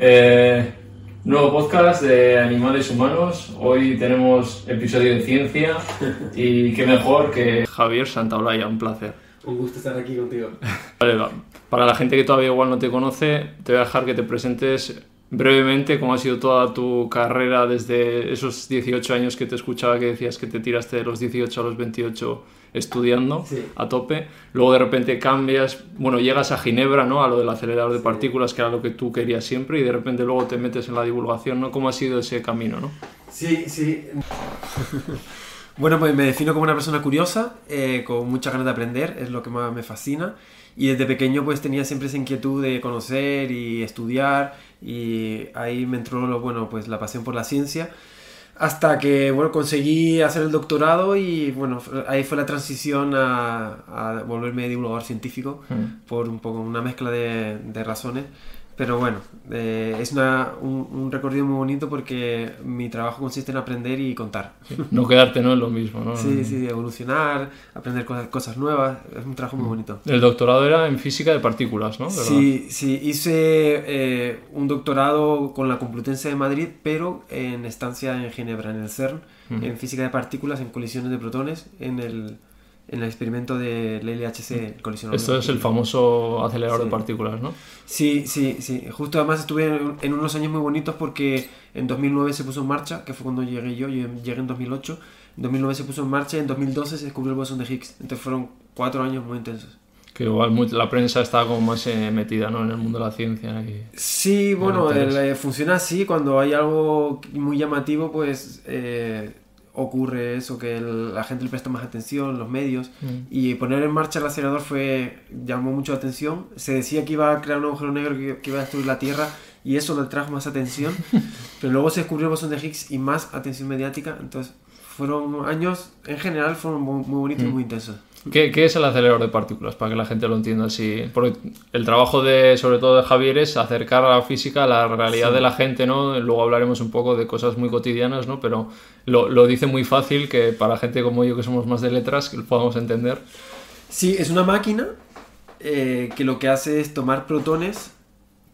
Eh, nuevo podcast de animales humanos. Hoy tenemos episodio de ciencia y qué mejor que Javier Santaolalla, un placer. Un gusto estar aquí contigo. Vale, va. para la gente que todavía igual no te conoce, te voy a dejar que te presentes brevemente cómo ha sido toda tu carrera desde esos 18 años que te escuchaba que decías que te tiraste de los 18 a los 28 estudiando Sí. a tope. Luego de repente cambias, bueno, llegas a Ginebra, ¿no? A lo del acelerador de partículas, que era lo que tú querías siempre, y de repente luego te metes en la divulgación, ¿no? ¿Cómo ha sido ese camino, no? Sí, sí. bueno, pues me defino como una persona curiosa, eh, con muchas ganas de aprender, es lo que más me fascina. Y desde pequeño pues tenía siempre esa inquietud de conocer y estudiar y ahí me entró lo, bueno, pues la pasión por la ciencia. Hasta que bueno, conseguí hacer el doctorado y bueno, ahí fue la transición a, a volverme divulgador científico por un poco una mezcla de, de razones. Pero bueno, eh, es una- un, un recorrido muy bonito porque mi trabajo consiste en aprender y contar. No quedarte, ¿no? En lo mismo, ¿no? Sí, sí, evolucionar, aprender cosas, cosas nuevas. Es un trabajo muy bonito. El doctorado era en física de partículas, ¿no? ¿Verdad? Sí, sí, hice eh, un doctorado con la Complutense de Madrid, pero en estancia en Ginebra, en el CERN, en física de partículas, en colisiones de protones, en el, en el experimento del LHC, el colisionador. Esto es el famoso acelerador Sí. de partículas, ¿no? Sí, sí, sí. Justo además estuve en, en unos años muy bonitos porque en 2009 se puso en marcha, que fue cuando llegué yo, yo llegué en 2008. En 2009 se puso en marcha y en 2012 se descubrió el bosón de Higgs. Entonces fueron cuatro años muy intensos. Que igual muy- la prensa está como más eh, metida, ¿no? En el mundo de la ciencia y... Sí, bueno, el- eh, funciona así. Cuando hay algo muy llamativo, pues eh, ocurre eso, que el- la gente le presta más atención, los medios. Y poner en marcha el acelerador fue llamó mucho la atención. Se decía que iba a crear un agujero negro que, que iba a destruir la Tierra y eso le trajo más atención. Pero luego se descubrió el bosón de Higgs y más atención mediática. Entonces fueron años, en general, fueron muy, muy bonitos y muy intensos. ¿Qué, qué es el acelerador de partículas? Para que la gente lo entienda así. Porque el trabajo de, sobre todo de Javier, es acercar a la física a la realidad de la gente, ¿no? Luego hablaremos un poco de cosas muy cotidianas, ¿no? Pero lo, lo dice muy fácil que para gente como yo, que somos más de letras, que lo podamos entender. Sí, es una máquina eh, que lo que hace es tomar protones,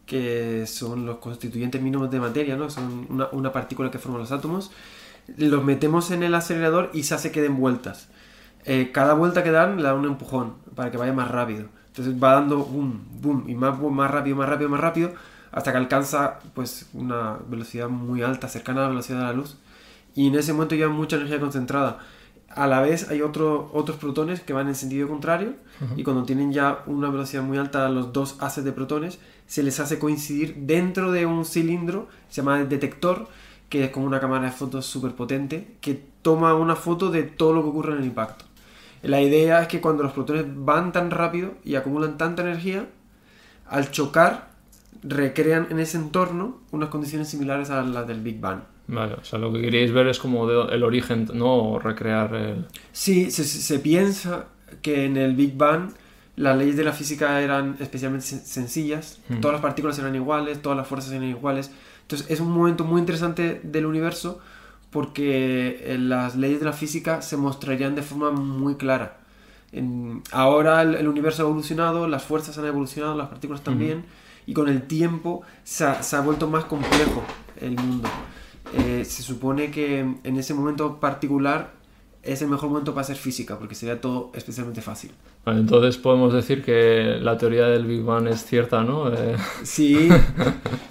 que son los constituyentes mínimos de materia, ¿no? Son una, una partícula que forman los átomos, los metemos en el acelerador y se hace que den vueltas. Eh, cada vuelta que dan le da un empujón para que vaya más rápido. Entonces va dando boom, boom, y más, boom, más rápido, más rápido, más rápido, hasta que alcanza pues una velocidad muy alta, cercana a la velocidad de la luz. Y en ese momento lleva mucha energía concentrada. A la vez hay otro, otros protones que van en sentido contrario y cuando tienen ya una velocidad muy alta los dos haces de protones se les hace coincidir dentro de un cilindro, se llama detector, que es como una cámara de fotos súper potente que toma una foto de todo lo que ocurre en el impacto. La idea es que cuando los protones van tan rápido y acumulan tanta energía, al chocar recrean en ese entorno unas condiciones similares a las del Big Bang. Vale, o sea, lo que queréis ver es como de- el origen, ¿no? O recrear el... Sí, se, se- piensa que en el Big Bang las leyes de la física eran especialmente sen- sencillas, Hmm. todas las partículas eran iguales, todas las fuerzas eran iguales. Entonces es un momento muy interesante del universo porque eh, las leyes de la física se mostrarían de forma muy clara. En- ahora el, el universo ha evolucionado, las fuerzas han evolucionado, las partículas también, y con el tiempo se ha, se ha vuelto más complejo el mundo. Eh, se supone que en ese momento particular es el mejor momento para hacer física, porque sería todo especialmente fácil. Vale, entonces podemos decir que la teoría del Big Bang es cierta, ¿no? Eh, Sí,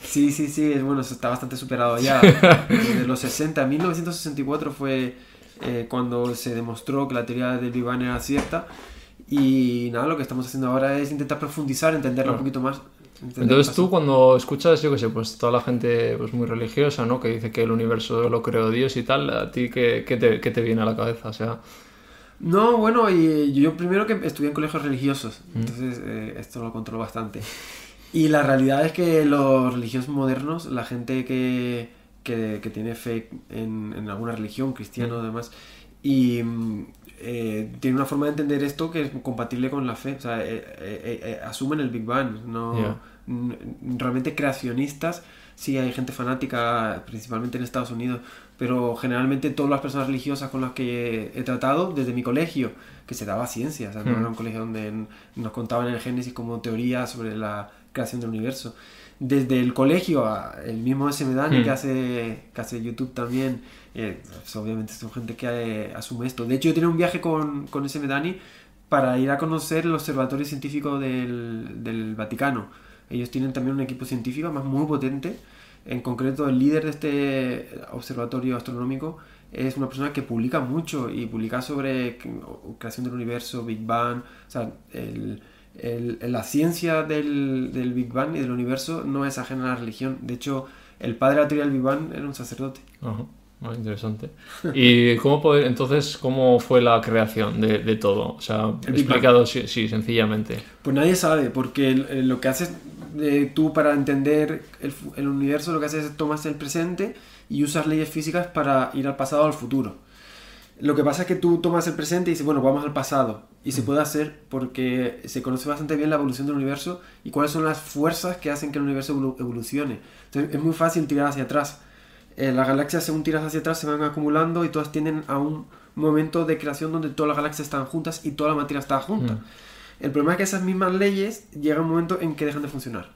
sí, sí, sí, bueno, eso está bastante superado ya. Desde los 60, 1964 fue eh, cuando se demostró que la teoría del Big Bang era cierta. Y nada, lo que estamos haciendo ahora es intentar profundizar, entenderlo un poquito más. Entonces tú cuando escuchas, yo qué sé, pues toda la gente pues muy religiosa, ¿no? Que dice que el universo lo creó Dios y tal, ¿a ti qué, qué te, qué te viene a la cabeza? O sea, No, bueno, y yo primero que estudié en colegios religiosos, entonces eh, esto lo controlo bastante. Y la realidad es que los religiosos modernos, la gente que, que, que tiene fe en, en alguna religión, cristiano además, y mm, eh, tiene una forma de entender esto que es compatible con la fe, o sea, eh, asumen el Big Bang, no. N- realmente creacionistas sí hay gente fanática, principalmente en Estados Unidos, pero generalmente todas las personas religiosas con las que he tratado, desde mi colegio, que se daba ciencia, o sea, no Mm. era un colegio donde nos contaban el Génesis como teoría sobre la creación del universo. Desde el colegio, a el mismo SM Dani Mm. que, hace, que hace YouTube también, eh, pues, obviamente son gente que eh, asume esto. De hecho, yo tenía un viaje con, con SM Dani para ir a conocer el observatorio científico del, del Vaticano. Ellos tienen también un equipo científico más muy potente. En concreto, el líder de este observatorio astronómico es una persona que publica mucho y publica sobre creación del universo, Big Bang, o sea, el- el- la ciencia del, del Big Bang y del universo no es ajena a la religión. De hecho, el padre de la teoría del Big Bang era un sacerdote. Ajá. Ah, interesante. ¿Y cómo poder, entonces, cómo fue la creación de, de todo? O sea, explicado, sí, sí, sencillamente. Pues nadie sabe, porque lo que haces eh, tú para entender el, universo, lo que haces es tomas el presente y usas leyes físicas para ir al pasado o al futuro. Lo que pasa es que tú tomas el presente y dices, bueno, vamos al pasado. Y se puede hacer porque se conoce bastante bien la evolución del universo y cuáles son las fuerzas que hacen que el universo evolu- evolucione. Entonces es muy fácil tirar hacia atrás. Eh, las galaxias, según tiras hacia atrás, se van acumulando y todas tienden a un momento de creación donde todas las galaxias están juntas y toda la materia está junta. Mm. El problema es que esas mismas leyes llega un momento en que dejan de funcionar.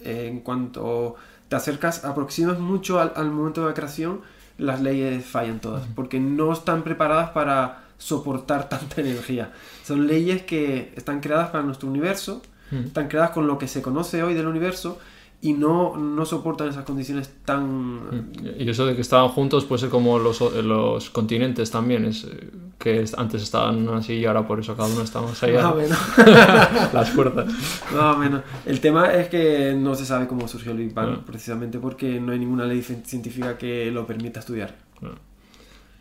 En cuanto te acercas, aproximas mucho al, al momento de la creación, las leyes fallan todas, porque no están preparadas para soportar tanta energía. Son leyes que están creadas para nuestro universo, están creadas con lo que se conoce hoy del universo y no, no soportan esas condiciones tan... Y eso de que estaban juntos puede ser como los, los continentes también, es que es- antes estaban así y ahora por eso cada uno está más allá. Más o menos. Las fuerzas. Más o menos. El tema es que no se sabe cómo surgió el Big Bang, Ah. precisamente porque no hay ninguna ley cien- científica que lo permita estudiar.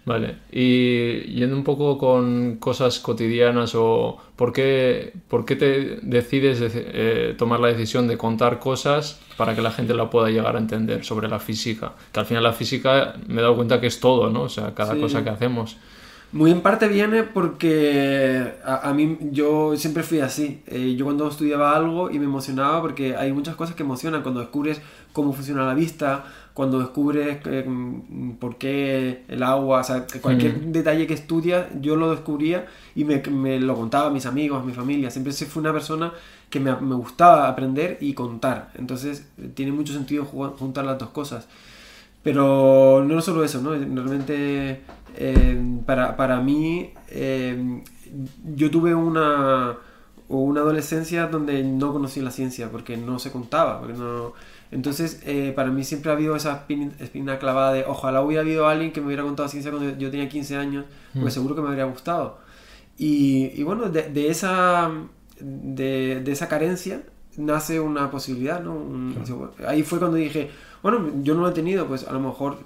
Vale, y yendo un poco con cosas cotidianas o por qué, por qué te decides deci- eh, tomar la decisión de contar cosas para que la gente la pueda llegar a entender sobre la física. Que al final la física me he dado cuenta que es todo, ¿no? O sea, cada Sí. cosa que hacemos. Muy en parte viene porque a, a mí yo siempre fui así. Eh, yo cuando estudiaba algo y me emocionaba porque hay muchas cosas que emocionan cuando descubres cómo funciona la vista, cuando descubres eh, mm, por qué el agua, o sea, cualquier Mm. detalle que estudias yo lo descubría y me, me lo contaba a mis amigos, a mi familia. Siempre fui una persona que me, me gustaba aprender y contar. Entonces eh, tiene mucho sentido ju- juntar las dos cosas. Pero no solo eso, ¿no? Realmente eh, para, para mí eh, yo tuve una, una adolescencia donde no conocí la ciencia porque no se contaba. Porque no... Entonces eh, para mí siempre ha habido esa espin- espina clavada de ojalá hubiera habido alguien que me hubiera contado ciencia cuando yo tenía 15 años, porque Mm. seguro que me habría gustado. Y, y bueno, de, de esa, de, de esa carencia nace una posibilidad, ¿no? Un- Ahí fue cuando dije, bueno, yo no lo he tenido, pues a lo mejor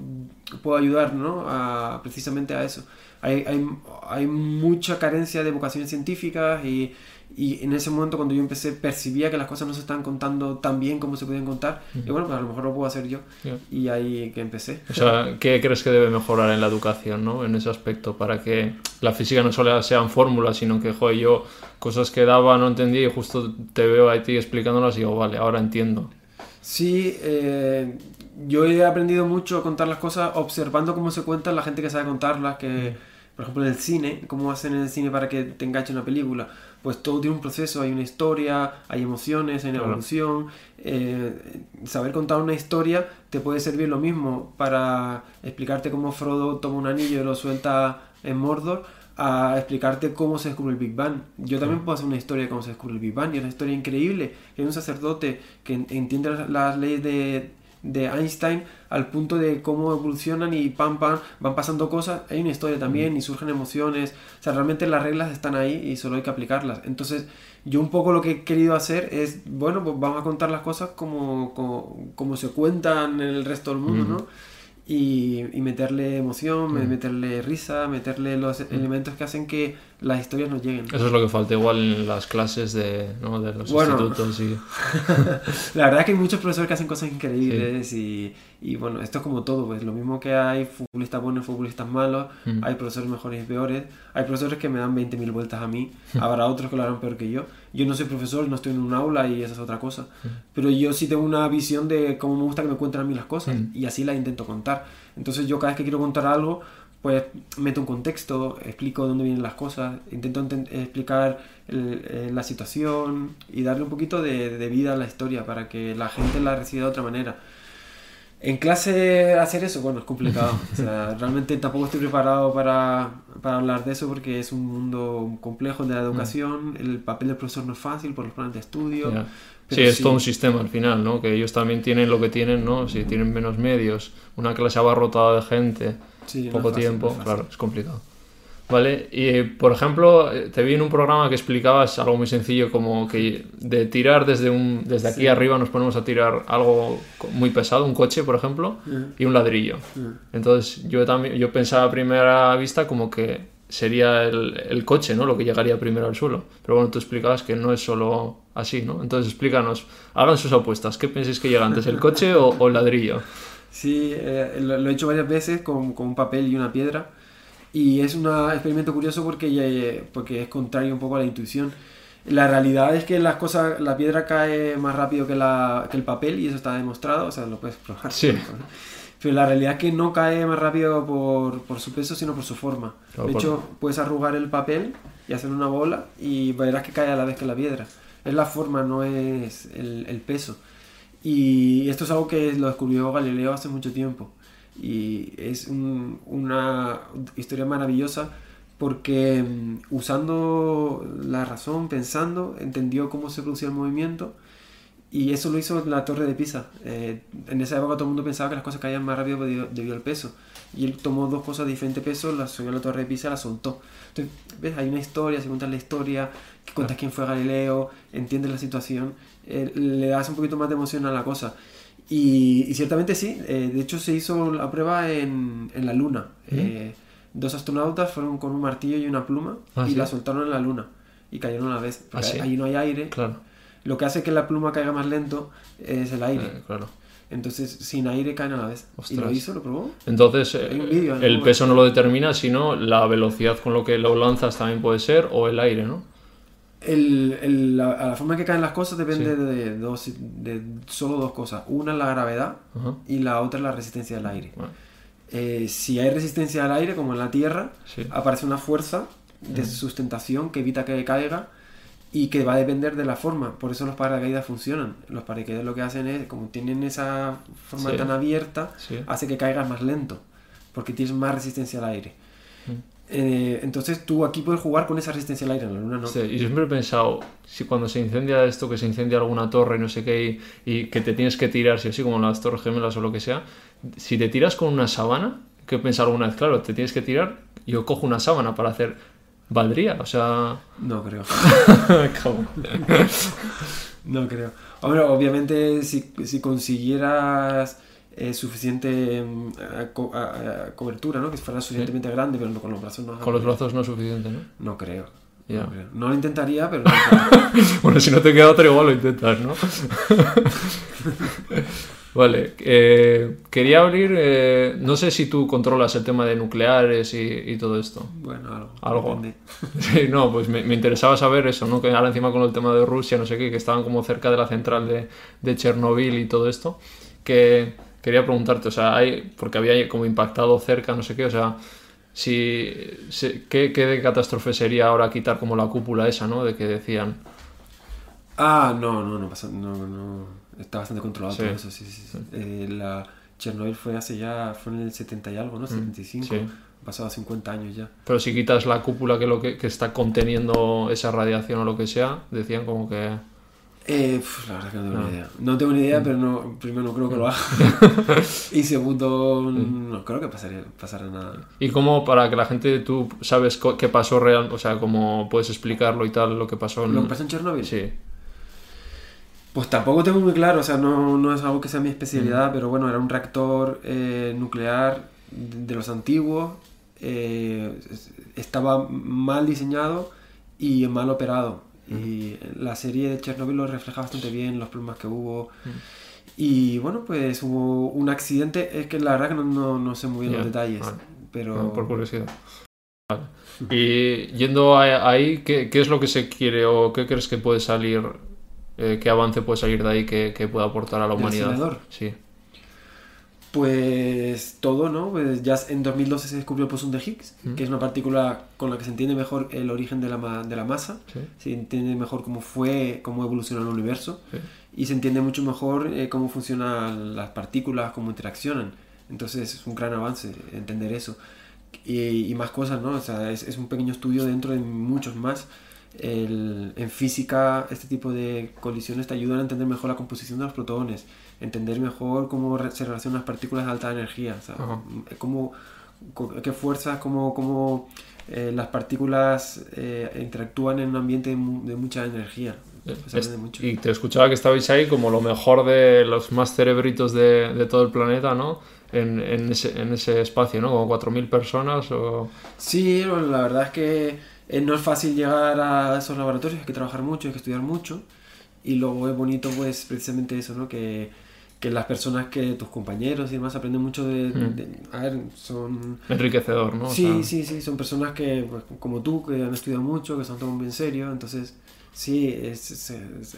puedo ayudar, ¿no? A, precisamente a eso. Hay, hay, hay mucha carencia de vocaciones científicas y, y en ese momento cuando yo empecé percibía que las cosas no se estaban contando tan bien como se podían contar y bueno, pues a lo mejor lo puedo hacer yo Ya. y ahí que empecé. O sea, ¿qué crees que debe mejorar en la educación, ¿no? En ese aspecto, para que la física no solo sean fórmulas, sino que, joder, yo cosas que daba no entendía y justo te veo a ti explicándolas y digo, vale, ahora entiendo. Sí, eh, yo he aprendido mucho a contar las cosas observando cómo se cuentan la gente que sabe contarlas, que por ejemplo en el cine, cómo hacen en el cine para que te enganche una película. Pues todo tiene un proceso, hay una historia, hay emociones, hay una Claro. evolución. Eh, saber contar una historia te puede servir lo mismo para explicarte cómo Frodo toma un anillo y lo suelta en Mordor, a explicarte cómo se descubre el Big Bang. Yo también puedo hacer una historia de cómo se descubre el Big Bang y es una historia increíble. Hay un sacerdote que en- entiende las leyes de, de Einstein al punto de cómo evolucionan y pam pam van pasando cosas. Hay una historia también y surgen emociones. O sea, realmente las reglas están ahí y solo hay que aplicarlas. Entonces, yo un poco lo que he querido hacer es, bueno, pues vamos a contar las cosas como, como, como se cuentan en el resto del mundo, ¿no? Y, y meterle emoción, me- meterle risa, meterle los elementos que hacen que las historias no lleguen. Eso es lo que falta igual en las clases de, ¿no? de los Bueno. institutos y... La verdad es que hay muchos profesores que hacen cosas increíbles y, y bueno, esto es como todo, pues lo mismo que hay futbolistas buenos futbolistas malos, Mm. hay profesores mejores y peores, hay profesores que me dan 20.000 vueltas a mí, habrá otros que lo harán peor que yo. Yo no soy profesor, no estoy en un aula y esa es otra cosa, pero yo sí tengo una visión de cómo me gusta que me cuenten a mí las cosas Mm. y así las intento contar. Entonces yo cada vez que quiero contar algo, pues meto un contexto, explico dónde vienen las cosas, intento explicar el- eh, la situación y darle un poquito de, de vida a la historia para que la gente la reciba de otra manera. En clase hacer eso, bueno, es complicado. O sea, realmente tampoco estoy preparado para, para hablar de eso porque es un mundo complejo de la educación. El papel del profesor no es fácil por los planes de estudio. Sí, es todo un sistema al final, ¿no? Que ellos también tienen lo que tienen, ¿no? Si tienen menos medios, una clase abarrotada de gente, Sí, poco fácil, tiempo, no claro, es complicado. Vale, y por ejemplo, eh, te vi en un programa que explicabas algo muy sencillo como que de tirar desde un desde aquí Sí. arriba nos ponemos a tirar algo muy pesado, un coche, por ejemplo, y un ladrillo. Entonces, yo también yo pensaba a primera vista como que sería el, el coche, ¿no? Lo que llegaría primero al suelo. Pero bueno, tú explicabas que no es solo así, ¿no? Entonces, explícanos, hagan sus apuestas. ¿Qué pensáis que llega antes, el coche o, o el ladrillo? Sí, eh, lo, lo he hecho varias veces con, con un papel y una piedra. Y es un experimento curioso porque, eh, porque es contrario un poco a la intuición. La realidad es que las cosas, la piedra cae más rápido que, la, que el papel y eso está demostrado, o sea, lo puedes probar. Sí. Pero la realidad es que no cae más rápido por, por su peso, sino por su forma. Claro, de por- hecho, puedes arrugar el papel y hacer una bola y verás que cae a la vez que la piedra. Es la forma, no es el, el peso. Y esto es algo que lo descubrió Galileo hace mucho tiempo. Y es un- una historia maravillosa porque mm, usando la razón, pensando, entendió cómo se producía el movimiento y eso lo hizo en la torre de Pisa. Eh, en esa época todo el mundo pensaba que las cosas caían más rápido debido, debido al peso. Y él tomó dos cosas de diferente peso, las subió a la torre de Pisa y las soltó. Entonces, ¿ves? Hay una historia, se cuenta la historia, que cuentas quién fue Galileo, entiendes la situación, eh, le das un poquito más de emoción a la cosa. Y, y ciertamente sí, eh, de hecho se hizo la prueba en, en la Luna. Eh, dos astronautas fueron con un martillo y una pluma Ah, y ¿sí? la soltaron en la Luna y cayeron a la vez. Porque ¿Ah, sí? no hay aire. Claro, Lo que hace que la pluma caiga más lento es el aire. eh, claro. Entonces, sin aire caen a la vez. Y lo hizo, lo probó. Entonces, eh, el peso no lo determina, sino la velocidad con lo que lo lanzas también puede ser, o el aire, ¿no? El, el- la, forma en que caen las cosas depende Sí. de, dos, de solo dos cosas. Una es la gravedad y la otra es la resistencia del aire. Eh, si hay resistencia al aire, como en la Tierra, sí. aparece una fuerza de sustentación que evita que caiga y que va a depender de la forma. Por eso los paracaídas funcionan. Los paracaídas lo que hacen es, como tienen esa forma Sí. tan abierta, hace que caigas más lento, porque tienes más resistencia al aire. Eh, entonces tú aquí puedes jugar con esa resistencia al aire, en la luna no. Sí, y siempre he pensado, si cuando se incendia esto, que se incendia alguna torre, no sé qué, y, y que te tienes que tirar, si así como las torres gemelas o lo que sea, si te tiras con una sábana, que he pensado alguna vez, claro, te tienes que tirar, yo cojo una sábana para hacer, ¿valdría? O sea, No creo. No creo. Hombre, obviamente si, si consiguieras eh, suficiente mm, eh, co- cobertura, ¿no? Que fuera suficientemente grande, pero con los brazos no. con los brazos no es suficiente, ¿no? No creo. No, creo. No lo intentaría, pero no. Bueno, si no te queda otra, igual lo intentas, ¿no? vale, eh, quería abrir, eh, no sé si tú controlas el tema de nucleares y, y todo esto. bueno, algo. Algo. Sí, no, pues me, me interesaba saber eso, ¿no? Que ahora encima con el tema de Rusia, no sé qué, que estaban como cerca de la central de, de Chernobyl y todo esto, que quería preguntarte, o sea, hay, porque había como impactado cerca, no sé qué, o sea, si, si- ¿qué, qué de catástrofe sería ahora quitar como la cúpula esa, ¿no? De que decían, Ah, no, no, no pasa. No, no. Está bastante controlado Sí. todo eso, sí, sí. sí. Eh, la Chernobyl fue hace ya. Fue en el 70 y algo, ¿no? 75. Mm, sí. Pasado 50 años ya. pero si quitas la cúpula que, lo que, que está conteniendo esa radiación o lo que sea, decían como que... Eh, pf, la verdad que no tengo No. ni idea. No tengo ni idea, Mm. pero no, primero no creo que lo haga. y segundo, no creo que pasaría, pasara nada. Y como para que la gente, tú sabes qué pasó real, o sea, cómo puedes explicarlo y tal, lo que pasó en... ¿Lo que pasó en Chernobyl? Sí, Pues tampoco tengo muy claro, o sea, no, no es algo que sea mi especialidad, Mm. pero bueno, era un reactor eh, nuclear de de los antiguos eh, estaba mal diseñado y mal operado. Y la serie de Chernobyl lo refleja bastante bien, los problemas que hubo. Y bueno, pues hubo un accidente, es que la verdad que no, no, sé muy bien los detalles, pero... por curiosidad. Y yendo ahí, ¿qué, ¿qué, es lo que se quiere o qué crees que puede salir, eh, qué avance puede salir de ahí que, que pueda aportar a la humanidad? Sí. Pues todo, ¿no? Pues ya en 2012 se descubrió el bosón de Higgs, que es una partícula con la que se entiende mejor el origen de la, de la masa, se entiende mejor cómo fue, cómo evolucionó el universo, y se entiende mucho mejor eh, cómo funcionan las partículas, cómo interaccionan. Entonces es un gran avance entender eso. Y, y más cosas, ¿no? O sea, es, es, un pequeño estudio dentro de muchos más. El, en física, este tipo de colisiones te ayudan a entender mejor la composición de los protones entender mejor cómo se relacionan las partículas de alta energía, cómo, qué fuerzas, cómo, cómo eh, las partículas eh, interactúan en un ambiente de, mucha energía. Y te escuchaba que estabais ahí como lo mejor de los más cerebritos de, de todo el planeta, ¿no? En, en, ese, en, ese, espacio, ¿no? Como 4.000 personas o... Sí, la verdad es que eh, no es fácil llegar a esos laboratorios, hay que trabajar mucho, hay que estudiar mucho. Y luego es bonito, pues, precisamente eso, ¿no? Que que las personas que tus compañeros y demás aprenden mucho de, mm. a ver son enriquecedor no sí sí sí son personas que pues, como tú que han estudiado mucho que se han tomado muy en serio entonces sí es, es,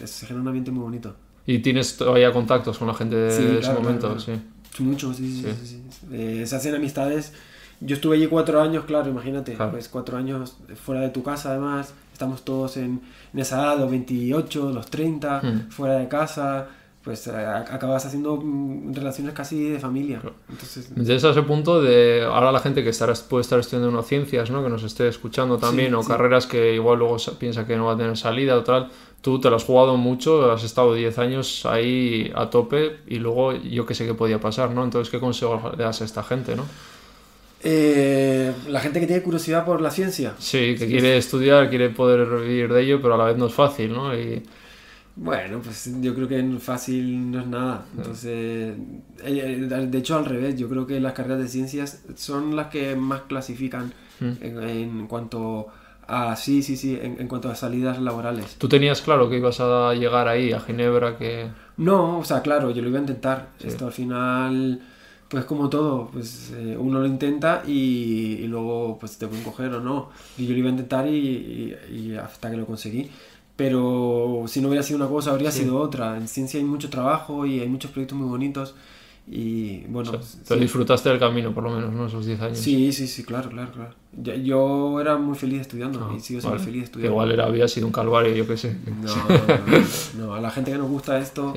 es, genera un ambiente muy bonito. Y tienes todavía contactos con la gente de, ese momento sí. Mucho sí sí, sí. Eh, se hacen amistades. Yo estuve allí cuatro años claro imagínate pues cuatro años fuera de tu casa además. Estamos todos en, en esa edad los 28 los 30 mm. fuera de casa pues eh, acabas haciendo mm, relaciones casi de familia. Entonces... Desde ese punto de ahora la gente que estará, puede estar estudiando unas ciencias, ¿no? que nos esté escuchando también, o carreras que igual luego piensa que no va a tener salida o tal, tú te lo has jugado mucho, has estado 10 años ahí a tope y luego yo que sé qué podía pasar, ¿no? Entonces, ¿qué consejo le das a esta gente, no? Eh, la gente que tiene curiosidad por la ciencia. Sí, que quiere estudiar, quiere poder vivir de ello, pero a la vez no es fácil, ¿no? Y bueno, pues yo creo que fácil no es nada. Entonces, eh, eh, de hecho al revés, yo creo que las carreras de ciencias son las que más clasifican mm. en, cuanto a, sí, sí, sí, en, cuanto a salidas laborales. ¿Tú tenías claro que ibas a llegar ahí, a Ginebra, que...? No, o sea, claro, yo lo iba a intentar. Esto al final, pues como todo, pues eh, uno lo intenta y, luego pues te pueden coger o no. Y yo lo iba a intentar y, y hasta que lo conseguí pero si no hubiera sido una cosa, habría sido otra. En ciencia hay mucho trabajo y hay muchos proyectos muy bonitos. Y bueno. te disfrutaste del camino, por lo menos, ¿no? Esos 10 años. Sí, sí, sí, claro, claro, claro. Yo, era muy feliz estudiando ah, y sigo siendo feliz estudiando. Igual era, había sido un calvario, yo qué sé. No, no, no, a la gente que nos gusta esto.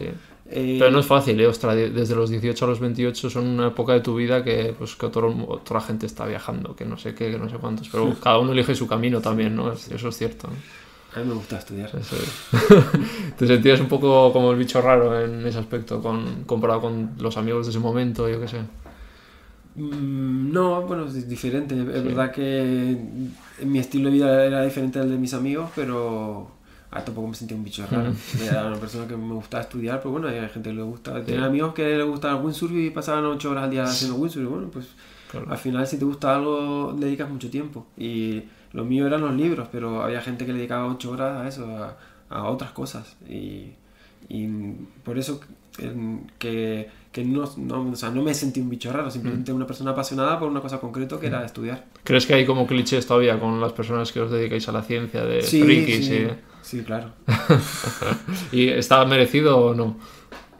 Eh, Pero no es fácil, ¿eh? Ostras, desde los 18 a los 28 son una época de tu vida que, pues, que otra gente está viajando, que no sé qué, que no sé cuántos. Pero cada uno elige su camino también, ¿no? Eso es cierto. ¿no? A mí me gusta estudiar. ¿Te sentías un poco como el bicho raro en ese aspecto, con, comparado con los amigos de ese momento, yo qué sé? Mm, no, bueno, es diferente. Es verdad que mi estilo de vida era diferente al de mis amigos, pero ah, tampoco me sentía un bicho raro. Era una persona que me gustaba estudiar, pero bueno, hay gente que le gusta. Tenía amigos que le gustaba el windsurf y pasaban ocho horas al día haciendo windsurf. Y bueno, pues al final si te gusta algo, le dedicas mucho tiempo. Y lo mío eran los libros, pero había gente que le dedicaba ocho horas a eso, a, otras cosas. Y, y, por eso que, que no, no, o sea, no me sentí un bicho raro, simplemente mm. una persona apasionada por una cosa concreta que era mm. estudiar. ¿Crees que hay como clichés todavía con las personas que os dedicáis a la ciencia de sí, frikis? Sí, sí, claro. ¿Y está merecido o no?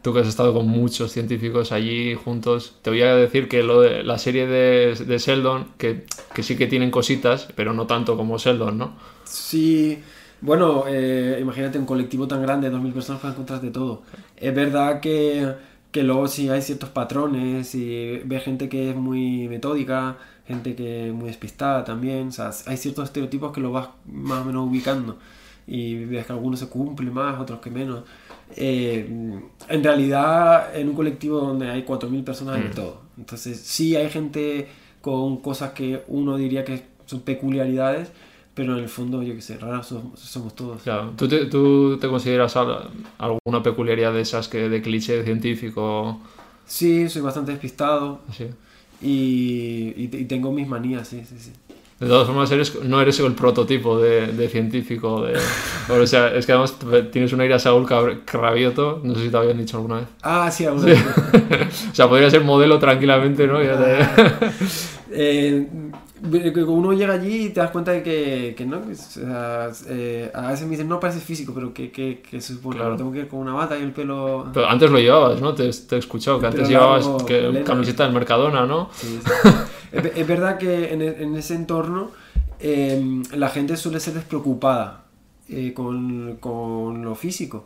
Tú que has estado con muchos científicos allí juntos, te voy a decir que lo de la serie de, de Sheldon, que, que, sí que tienen cositas, pero no tanto como Sheldon, ¿no? Sí, bueno, eh, imagínate un colectivo tan grande, 2.000 personas para encontrar de todo. Es verdad que, que luego sí hay ciertos patrones y ve gente que es muy metódica, gente que es muy despistada también, o sea, hay ciertos estereotipos que lo vas más o menos ubicando y ves que algunos se cumplen más, otros que menos eh, en realidad, en un colectivo donde hay 4.000 personas hay de mm. todo. Entonces, sí hay gente con cosas que uno diría que son peculiaridades, pero en el fondo, yo qué sé, raras somos, todos. Claro. ¿Tú te, ¿Tú te, consideras alguna peculiaridad de esas que de cliché científico? Sí, soy bastante despistado. Sí. y, y, y tengo mis manías, sí, sí, sí. De todas formas, eres, no eres el prototipo de, de científico. De, o sea, es que además tienes un aire a Saúl Cravioto, no sé si te habían dicho alguna vez. Ah, sí, alguna vez. o sea, podría ser modelo tranquilamente, ¿no? Ya te... eh, uno llega allí y te das cuenta de que, que no, o sea, eh, a veces me dicen, no pareces físico, pero que, que, que se supone, claro. tengo que ir con una bata y el pelo... Pero antes lo llevabas, ¿no? Te, te he escuchado que antes llevabas que, camiseta del Mercadona, ¿no? Sí, sí. es, es, verdad que en, en ese entorno eh, la gente suele ser despreocupada eh, con, con lo físico.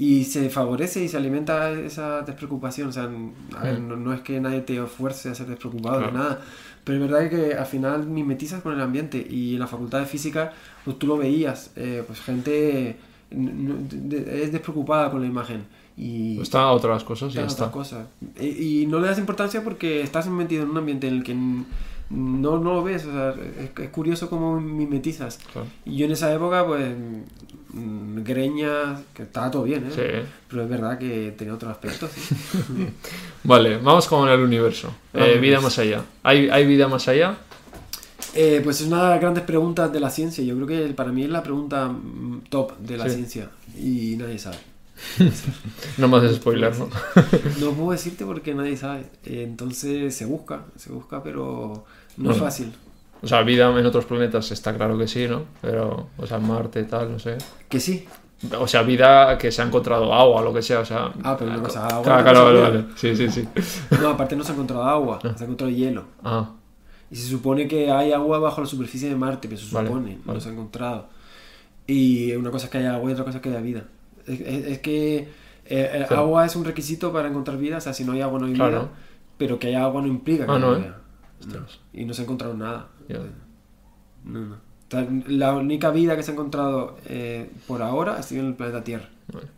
Y se favorece y se alimenta esa despreocupación. O sea, a ver, no, no, es que nadie te fuerce a ser despreocupado claro. de nada, pero es verdad que al final mimetizas con el ambiente y en la facultad de física, pues tú lo veías, eh, pues gente es despreocupada con la imagen. Y está a otras cosas y ya está. Cosas. Y, y, no le das importancia porque estás metido en un ambiente en el que no, no lo ves. O sea, es, es curioso cómo mimetizas. Claro. Y yo en esa época, pues, greñas, que estaba todo bien, ¿eh? Sí. Pero es verdad que tenía otros aspectos. ¿sí? vale, vamos con el universo. Eh, vida más allá. ¿Hay, ¿Hay vida más allá? Eh, pues es una de las grandes preguntas de la ciencia. Yo creo que para mí es la pregunta top de la Sí. ciencia. Y nadie sabe. no me haces spoiler, ¿no? No puedo decirte porque nadie sabe. Eh, Entonces se busca, se busca, pero no es fácil. O sea, vida en otros planetas está claro que sí, ¿no? Pero, o sea, Marte, tal, no sé. Que sí. O sea, vida que se ha encontrado agua, lo que sea, o sea... Ah, pero no pasa agua. Claro, claro, pasa vale, vida. vale. Sí, sí, sí. No, aparte no se ha encontrado agua, se ha encontrado hielo. Ah, Y se supone que hay agua bajo la superficie de Marte, pero se Vale, supone, no se ha encontrado. Y una cosa es que haya agua y otra cosa es que haya vida. Es, es- es que eh, el Sí. agua es un requisito para encontrar vida, o sea, si no hay agua no hay vida, Claro. pero que haya agua no implica que Ah, haya no, ¿eh? Y no se ha encontrado nada. No, no. La única vida que se ha encontrado eh, por ahora ha sido en el planeta Tierra.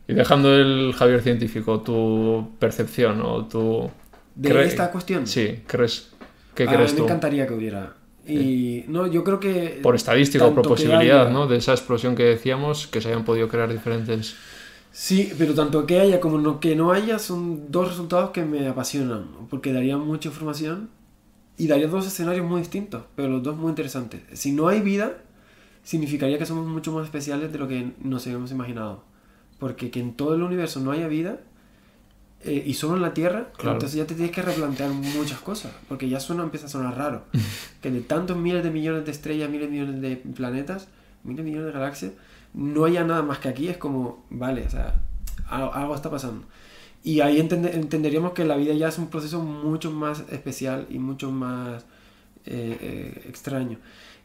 Y dejando el Javier científico, tu percepción o tu... ¿De esta cuestión? Sí, ¿crees? ¿Qué A mí crees me tú? encantaría que hubiera. Y no, yo creo que... Por estadística o por posibilidad, haya- ¿no? De esa explosión que decíamos, que se hayan podido crear diferentes... Sí, pero tanto que haya como no, que no haya son dos resultados que me apasionan, porque darían mucha información y darían dos escenarios muy distintos, pero los dos muy interesantes. Si no hay vida, significaría que somos mucho más especiales de lo que nos habíamos imaginado, porque que en todo el universo no haya vida eh, y solo en la Tierra, Claro. entonces ya te tienes que replantear muchas cosas, porque ya suena, empieza a sonar raro, que de tantos miles de millones de estrellas, miles de millones de planetas, miles de millones de galaxias, no haya nada más que aquí, es como, vale, o sea, algo, algo está pasando. Y ahí entende- entenderíamos que la vida ya es un proceso mucho más especial y mucho más eh, eh, extraño.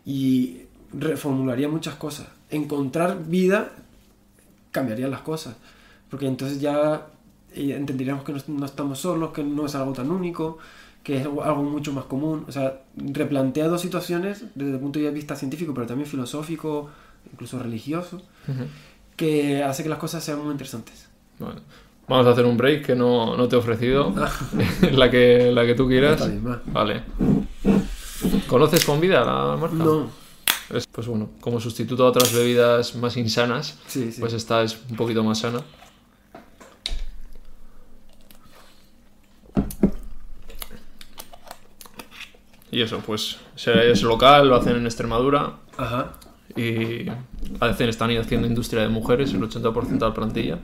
Y reformularía muchas cosas. Encontrar vida cambiaría las cosas. Porque entonces ya eh, entenderíamos que no, no estamos solos, que no es algo tan único, que es algo algo mucho más común. O sea, replantea dos situaciones desde el punto de vista científico, pero también filosófico, incluso religioso, que hace que las cosas sean muy interesantes. Vale. Vamos a hacer un break que no, no te he ofrecido. la, que, la que tú quieras. Está bien, va. Vale. ¿Conoces con vida la marca? No, Es, pues bueno, como sustituto a otras bebidas más insanas, sí, sí. pues esta es un poquito más sana. Y eso, pues es local, lo hacen en Extremadura Ajá. Y hacen, están haciendo industria de mujeres, el 80% de la plantilla.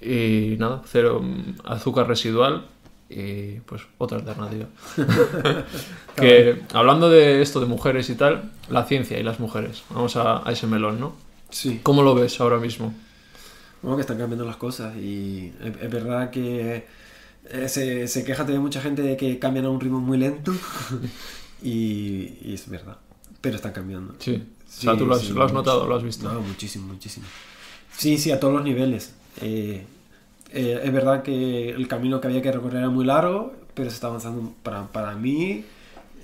Y nada, cero mm, azúcar residual y pues otra alternativa. que hablando de esto de mujeres y tal, la ciencia y las mujeres, vamos a, a ese melón, ¿no? Sí. ¿Cómo lo ves ahora mismo? Bueno, que están cambiando las cosas y es, es verdad que eh, se, se queja de mucha gente de que cambian a un ritmo muy lento y, y es verdad, pero están cambiando. Sí. Sí, o sea, ¿tú lo has, sí, lo has mucho. notado, lo has visto? No, muchísimo, muchísimo. Sí, sí, a todos los niveles. Eh, eh, es verdad que el camino que había que recorrer era muy largo, pero se está avanzando. Para, para mí,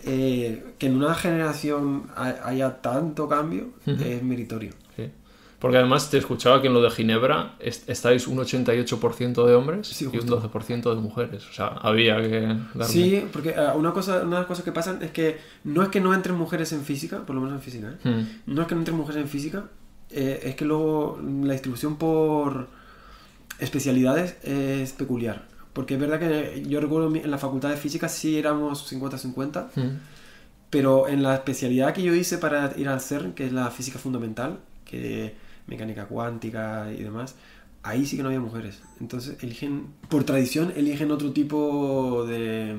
eh, que en una generación ha- haya tanto cambio es meritorio. Porque además te escuchaba que en lo de Ginebra est- estáis un 88% de hombres Sí, y un justo. 12% de mujeres. O sea, había que darle. Sí, porque eh, una, cosa, una de las cosas que pasan es que no es que no entren mujeres en física, por lo menos en física, ¿eh? Mm. no es que no entren mujeres en física, eh, es que luego la distribución por especialidades es peculiar. Porque es verdad que yo recuerdo en la facultad de física sí éramos 50-50, Mm. pero en la especialidad que yo hice para ir al CERN, que es la física fundamental, que mecánica cuántica y demás, ahí sí que no había mujeres. Entonces eligen, por tradición, eligen otro tipo de,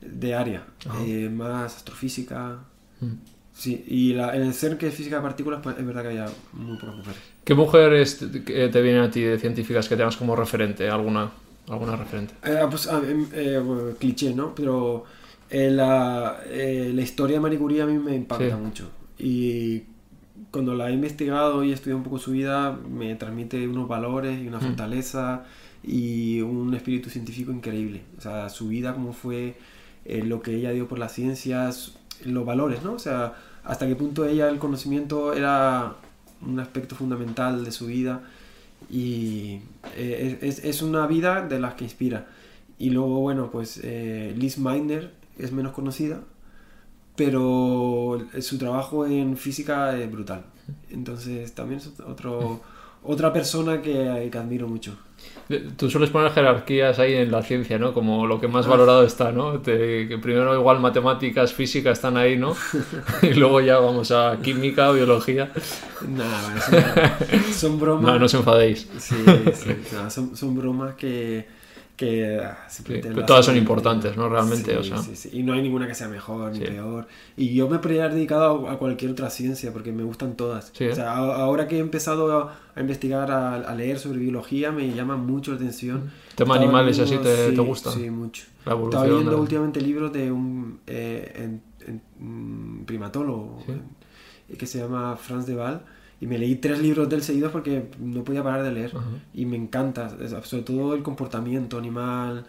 de área, eh, más astrofísica. Mm. Sí, y la- en el CERN, que es física de partículas, pues es verdad que había muy pocas mujeres. ¿Qué mujeres te, que te vienen a ti de científicas que tengas como referente? ¿Alguna, alguna referente? Eh, pues, ah, em, eh, bueno, cliché, ¿no? Pero eh, la, eh, la historia de Marie Curie a mí me impacta Sí. mucho. Y cuando la he investigado y he estudiado un poco su vida, me transmite unos valores y una fortaleza y un espíritu científico increíble. O sea, su vida, cómo fue, eh, lo que ella dio por las ciencias, los valores, ¿no? O sea, hasta qué punto ella, el conocimiento era un aspecto fundamental de su vida y eh, es, es- una vida de las que inspira. Y luego, bueno, pues eh, Liz Meitner es menos conocida, pero su trabajo en física es brutal. Entonces también es otro, otra persona que, que admiro mucho. De- Tú sueles poner jerarquías ahí en la ciencia, ¿no? Como lo que Ah. más valorado está, ¿no? Te- que primero igual matemáticas, física están ahí, ¿no? y luego ya vamos a química, biología. Nada, son, son bromas. No, no os enfadéis. Sí, sí, no, son, son bromas que, que ah, siempre Sí, todas son importantes, ¿no? Realmente, Sí, o sea. sí, sí. Y no hay ninguna que sea mejor ni peor. Y yo me podría haber dedicado a, a cualquier otra ciencia porque me gustan todas. Sí. O sea, a- ahora que he empezado a, a investigar, a, leer sobre biología, me llama mucho la atención. Tema Estaba animales leyendo- así te- te gusta. Sí, mucho. La Estaba de- últimamente libros de un eh, en- en- primatólogo eh, que se llama Franz de Waal y me leí tres libros del seguidos porque no podía parar de leer Ajá. y me encanta, sobre todo el comportamiento animal.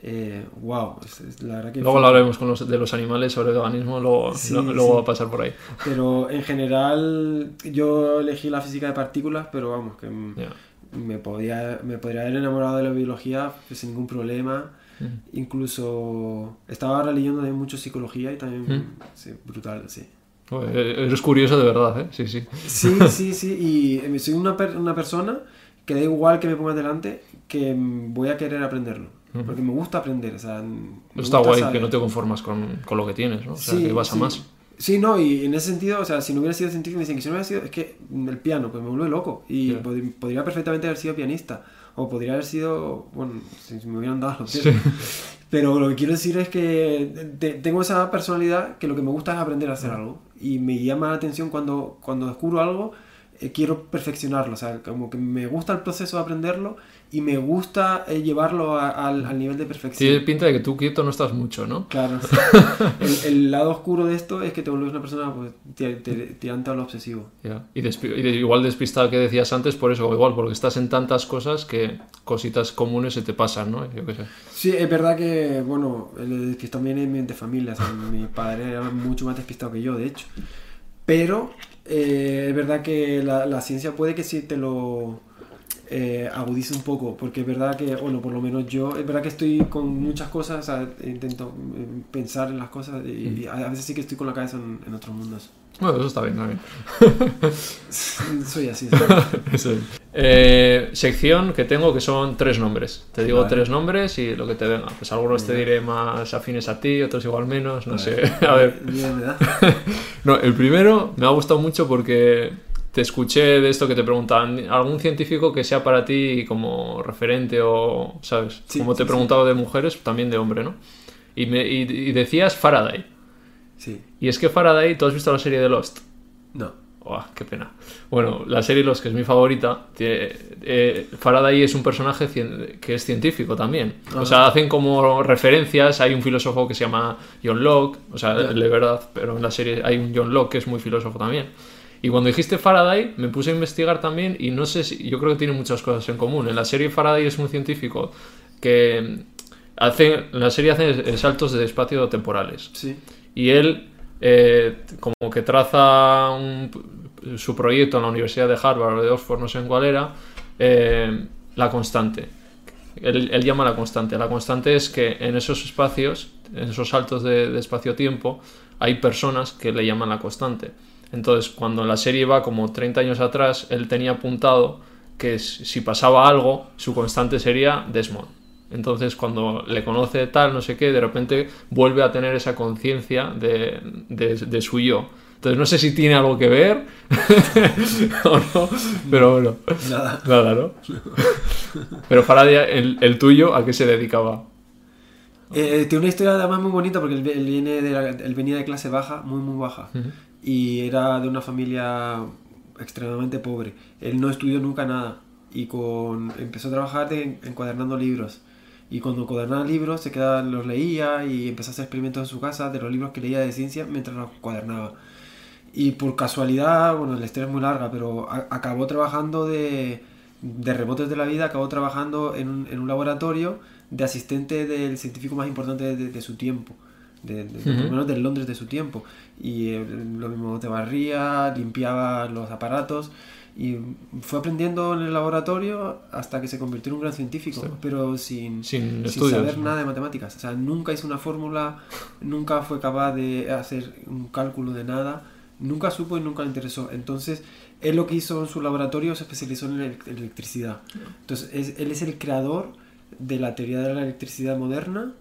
Eh, wow, es- es la verdad que Luego lo hablaremos con los, de los animales sobre veganismo, luego, Sí, luego sí. va a pasar por ahí. Pero en general yo elegí la física de partículas, pero vamos, que me, podía, me podría haber enamorado de la biología pues, sin ningún problema. Mm. Incluso estaba ahora leyendo también mucho psicología y también, Mm. sí, brutal, sí. Joder, Eres curioso de verdad, ¿eh? Sí, sí. Sí, sí, sí, y eh, soy una, per- una persona que da igual que me pongas delante, que mm, voy a querer aprenderlo. Porque me gusta aprender, o sea, me está guay, saber. que no te conformas con, con lo que tienes, ¿no? O sea, que vas a sí. más. Sí, no, y en ese sentido, o sea, si no hubiera sido científico, me dicen que si no hubiera sido, es que el piano, pues me vuelve loco. Y Ya. pod- podría perfectamente haber sido pianista. O podría haber sido, bueno, si me hubieran dado los Sí. Pero lo que quiero decir es que te- tengo esa personalidad que lo que me gusta es aprender a hacer algo. Y me llama la atención cuando, cuando descubro algo, eh, quiero perfeccionarlo. O sea, como que me gusta el proceso de aprenderlo y me gusta eh, llevarlo a- al, al nivel de perfección. Tiene pinta de que tú quieto no estás mucho, ¿no? Claro. el, el lado oscuro de esto es que te vuelves una persona pues, ti- ti- tirante a lo obsesivo. Ya. Y, despi- y de- igual despistada que decías antes, por eso, igual, porque estás en tantas cosas que cositas comunes se te pasan, ¿no? Yo qué sé. Sí, es verdad que, bueno, el despistado viene de familia. o sea, mi padre era mucho más despistado que yo, de hecho. Pero eh, es verdad que la, la ciencia puede que sí te lo eh, agudice un poco, porque es verdad que, bueno, por lo menos yo, es verdad que estoy con muchas cosas, o sea, intento eh, pensar en las cosas y, y a veces sí que estoy con la cabeza en, en otros mundos. Bueno, eso está bien también. Soy así. Eh, sección que tengo que son tres nombres. Te digo Vale. tres nombres y lo que te venga. Pues algunos te diré más afines a ti, otros igual menos, no sé. A ver. Bien. No, el primero me ha gustado mucho porque te escuché de esto que te preguntaban, algún científico que sea para ti como referente o, ¿sabes? Sí, como te he sí, preguntado de mujeres, también de hombre, ¿no? Y, me, y, y decías Faraday. Sí. Y es que Faraday, ¿tú has visto la serie de Lost? No. Uah, qué pena. Bueno, la serie Lost, que es mi favorita, tiene- eh, Faraday es un personaje cien- que es científico también. O sea, hacen como referencias, hay un filósofo que se llama John Locke, o sea, Ya. de verdad, pero en la serie hay un John Locke que es muy filósofo también. Y cuando dijiste Faraday, me puse a investigar también y no sé si, yo creo que tiene muchas cosas en común. En la serie Faraday es un científico que hace, la serie hace saltos de espacio temporales. Sí. Y él, eh, como que traza un- su proyecto en la Universidad de Harvard o de Oxford, no sé en cuál era, eh, la constante. Él, él llama la constante. La constante es que en esos espacios, en esos saltos de, de espacio-tiempo, hay personas que le llaman la constante. Entonces, cuando la serie va como 30 años atrás, él tenía apuntado que si pasaba algo, su constante sería Desmond. Entonces, cuando le conoce tal, no sé qué, de repente vuelve a tener esa conciencia de, de- de su yo. Entonces, no sé si tiene algo que ver o no, pero bueno. Nada. Nada, ¿no? Pero Faraday, el, el tuyo, ¿a qué se dedicaba? Eh, tiene una historia además muy bonita porque él, él viene de la- él venía de clase baja, muy muy baja. Y era de una familia extremadamente pobre. Él no estudió nunca nada. Y con, empezó a trabajar de- encuadernando libros. Y cuando encuadernaba libros se quedaba, los leía y empezó a hacer experimentos en su casa de los libros que leía de ciencia mientras los encuadernaba. Y por casualidad, bueno, la historia es muy larga, pero a- acabó trabajando de, de rebotes de la vida, acabó trabajando en un, en un laboratorio de asistente del científico más importante de, de su tiempo, de, de- por lo menos del Londres de su tiempo. Y eh, lo mismo te barría, limpiaba los aparatos y fue aprendiendo en el laboratorio hasta que se convirtió en un gran científico, pero sin, Sin estudios, saber ¿no? nada de matemáticas. O sea, nunca hizo una fórmula, nunca fue capaz de hacer un cálculo de nada, nunca supo y nunca le interesó. Entonces, él lo que hizo en su laboratorio se especializó en electricidad. Entonces, es- él es el creador de la teoría de la electricidad moderna,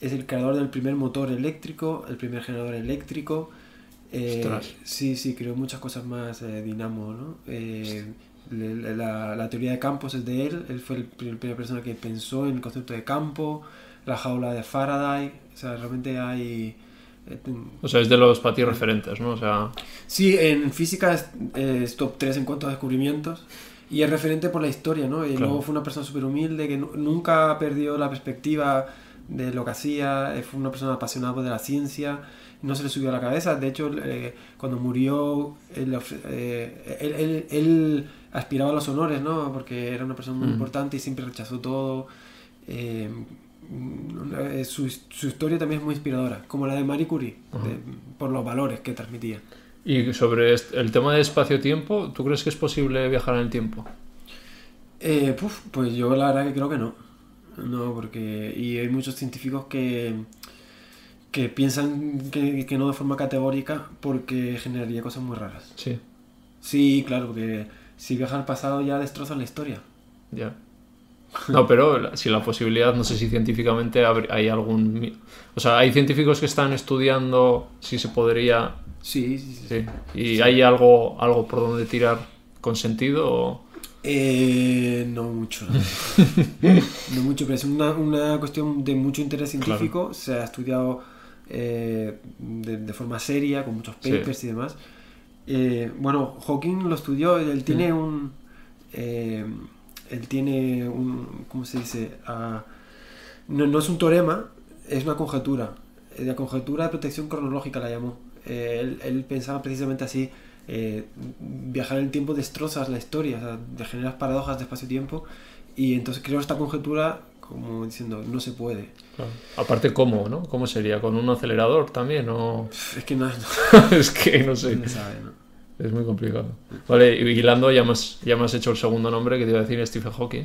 es el creador del primer motor eléctrico, el primer generador eléctrico. eh, sí, sí, creó muchas cosas más, eh, dinamo, ¿no? Eh, la, la teoría de campos es de él, él fue el la primera persona que pensó en el concepto de campo, la jaula de Faraday, o sea, realmente hay... O sea, es de los para ti referentes, ¿no? O sea, Sí, en física es, es top 3 en cuanto a descubrimientos y es referente por la historia, ¿no? Y Claro. luego fue una persona súper humilde que nu- nunca perdió la perspectiva de lo que hacía, eh, fue una persona apasionada por de la ciencia, no se le subió a la cabeza, de hecho, eh, cuando murió, él, eh, él, él- él aspiraba a los honores, ¿no? Porque era una persona muy Mm. importante y siempre rechazó todo. Eh, su, su historia también es muy inspiradora, como la de Marie Curie, de- por los valores que transmitía. y sobre el tema de espacio-tiempo, ¿tú crees que es posible viajar en el tiempo? Eh, puf, pues yo la verdad que creo que no. No, porque. Y hay muchos científicos que. que piensan que, que no de forma categórica porque generaría cosas muy raras. Sí, Sí, claro, porque si viajas al pasado ya destrozas la historia. ya. No, pero si la posibilidad, no sé si científicamente hay algún... O sea, hay científicos que están estudiando si se podría... Sí, sí, sí. Sí. ¿Y hay algo, algo por donde tirar con sentido? O... Eh, no mucho. no mucho, pero es una, una cuestión de mucho interés científico. Se ha estudiado eh, de, de forma seria, con muchos Sí. papers y demás. Eh, bueno, Hawking lo estudió, él tiene un... eh, él tiene un... ¿Cómo se dice? Ah, no, no es un teorema, es una conjetura. La conjetura de protección cronológica la llamó. Él, él pensaba precisamente así. Eh, viajar en el tiempo destrozas la historia, o sea, te generas paradojas de espacio-tiempo y entonces creo esta conjetura como diciendo no se puede. Claro. Aparte, ¿cómo, no? ¿Cómo sería? ¿Con un acelerador también? O... Es que no, es que no sé. no sabe, ¿no? Es muy complicado. Vale, y hilando, ya me, has, ya me has hecho el segundo nombre que te iba a decir, Stephen Hawking.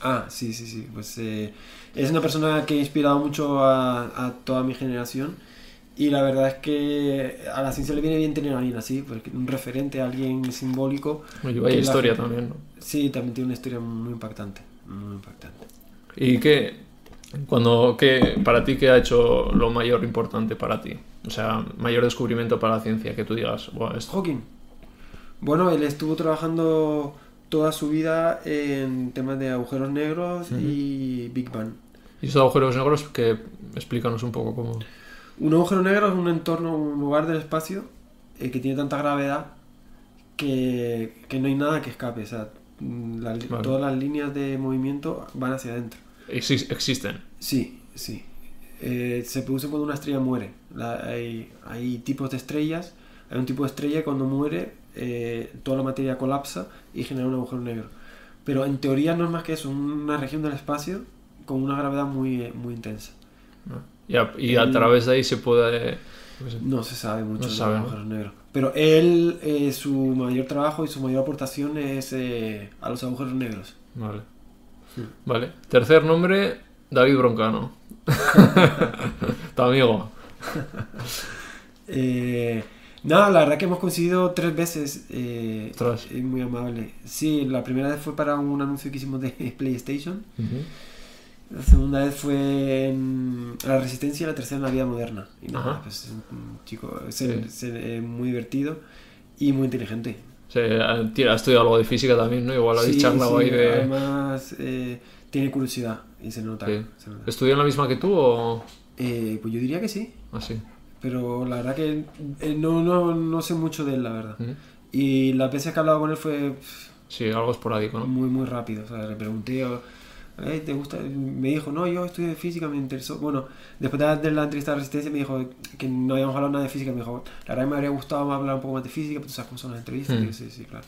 Ah, sí, sí, sí. Pues eh, es una persona que ha inspirado mucho a, a toda mi generación. Y la verdad es que a la ciencia le viene bien tener a alguien así, porque un referente, alguien simbólico. Bueno, y que vaya la historia gente- también, ¿no? Sí, también tiene una historia muy impactante. Muy impactante. ¿Y qué, cuando, qué, para ti, qué ha hecho lo mayor importante para ti? O sea, mayor descubrimiento para la ciencia, que tú digas, "Buah, esto... Hawking. Bueno, él estuvo trabajando toda su vida en temas de agujeros negros y Big Bang. Y esos agujeros negros, que explícanos un poco cómo... Un agujero negro es un entorno, un lugar del espacio eh, que tiene tanta gravedad que, que no hay nada que escape. O sea, mm, la- Vale. todas las líneas de movimiento van hacia adentro. Exis- existen. Sí, sí. Eh, se produce cuando una estrella muere. La- hay, hay tipos de estrellas. Hay un tipo de estrella que cuando muere eh, toda la materia colapsa y genera un agujero negro. Pero en teoría no es más que eso, una región del espacio con una gravedad muy, muy intensa. Y a, y a través de ahí se puede... pues, No se sabe mucho No de sabe, los ¿no? agujeros negros. Pero él, eh, su mayor trabajo y su mayor aportación es eh, a los agujeros negros. Vale. Sí. Vale. Tercer nombre, David Broncano. tu amigo. Eh, nada, la verdad que hemos coincidido tres veces. Eh, es muy amable. Sí, la primera vez fue para un anuncio que hicimos de PlayStation. La segunda vez fue en La Resistencia y la tercera en La Vida Moderna. Y nada, pues es un chico es, Sí. es, eh, muy divertido y muy inteligente. Sí, ha ha estudiado algo de física también, ¿no? Igual habéis Sí, charlado sí, ahí de... Además, eh, tiene curiosidad y se nota. Sí. se nota. ¿Estudió en la misma que tú o Eh, pues yo diría que sí, así? pero la verdad que eh, no, no, no sé mucho de él, la verdad. Ujú. Y las veces que he hablado con él fue pff, Sí, algo esporádico, ¿no? muy, muy rápido. O sea, le pregunté, oh, "Eh, ¿te gusta? Me dijo, no, yo estudio física, me interesó. Bueno, después de la- entrevista de resistencia me dijo que no habíamos hablado nada de física. Me dijo, la verdad me habría gustado hablar un poco más de física, pero tú sabes cómo son las entrevistas. Hmm. Y yo, sí, sí, claro.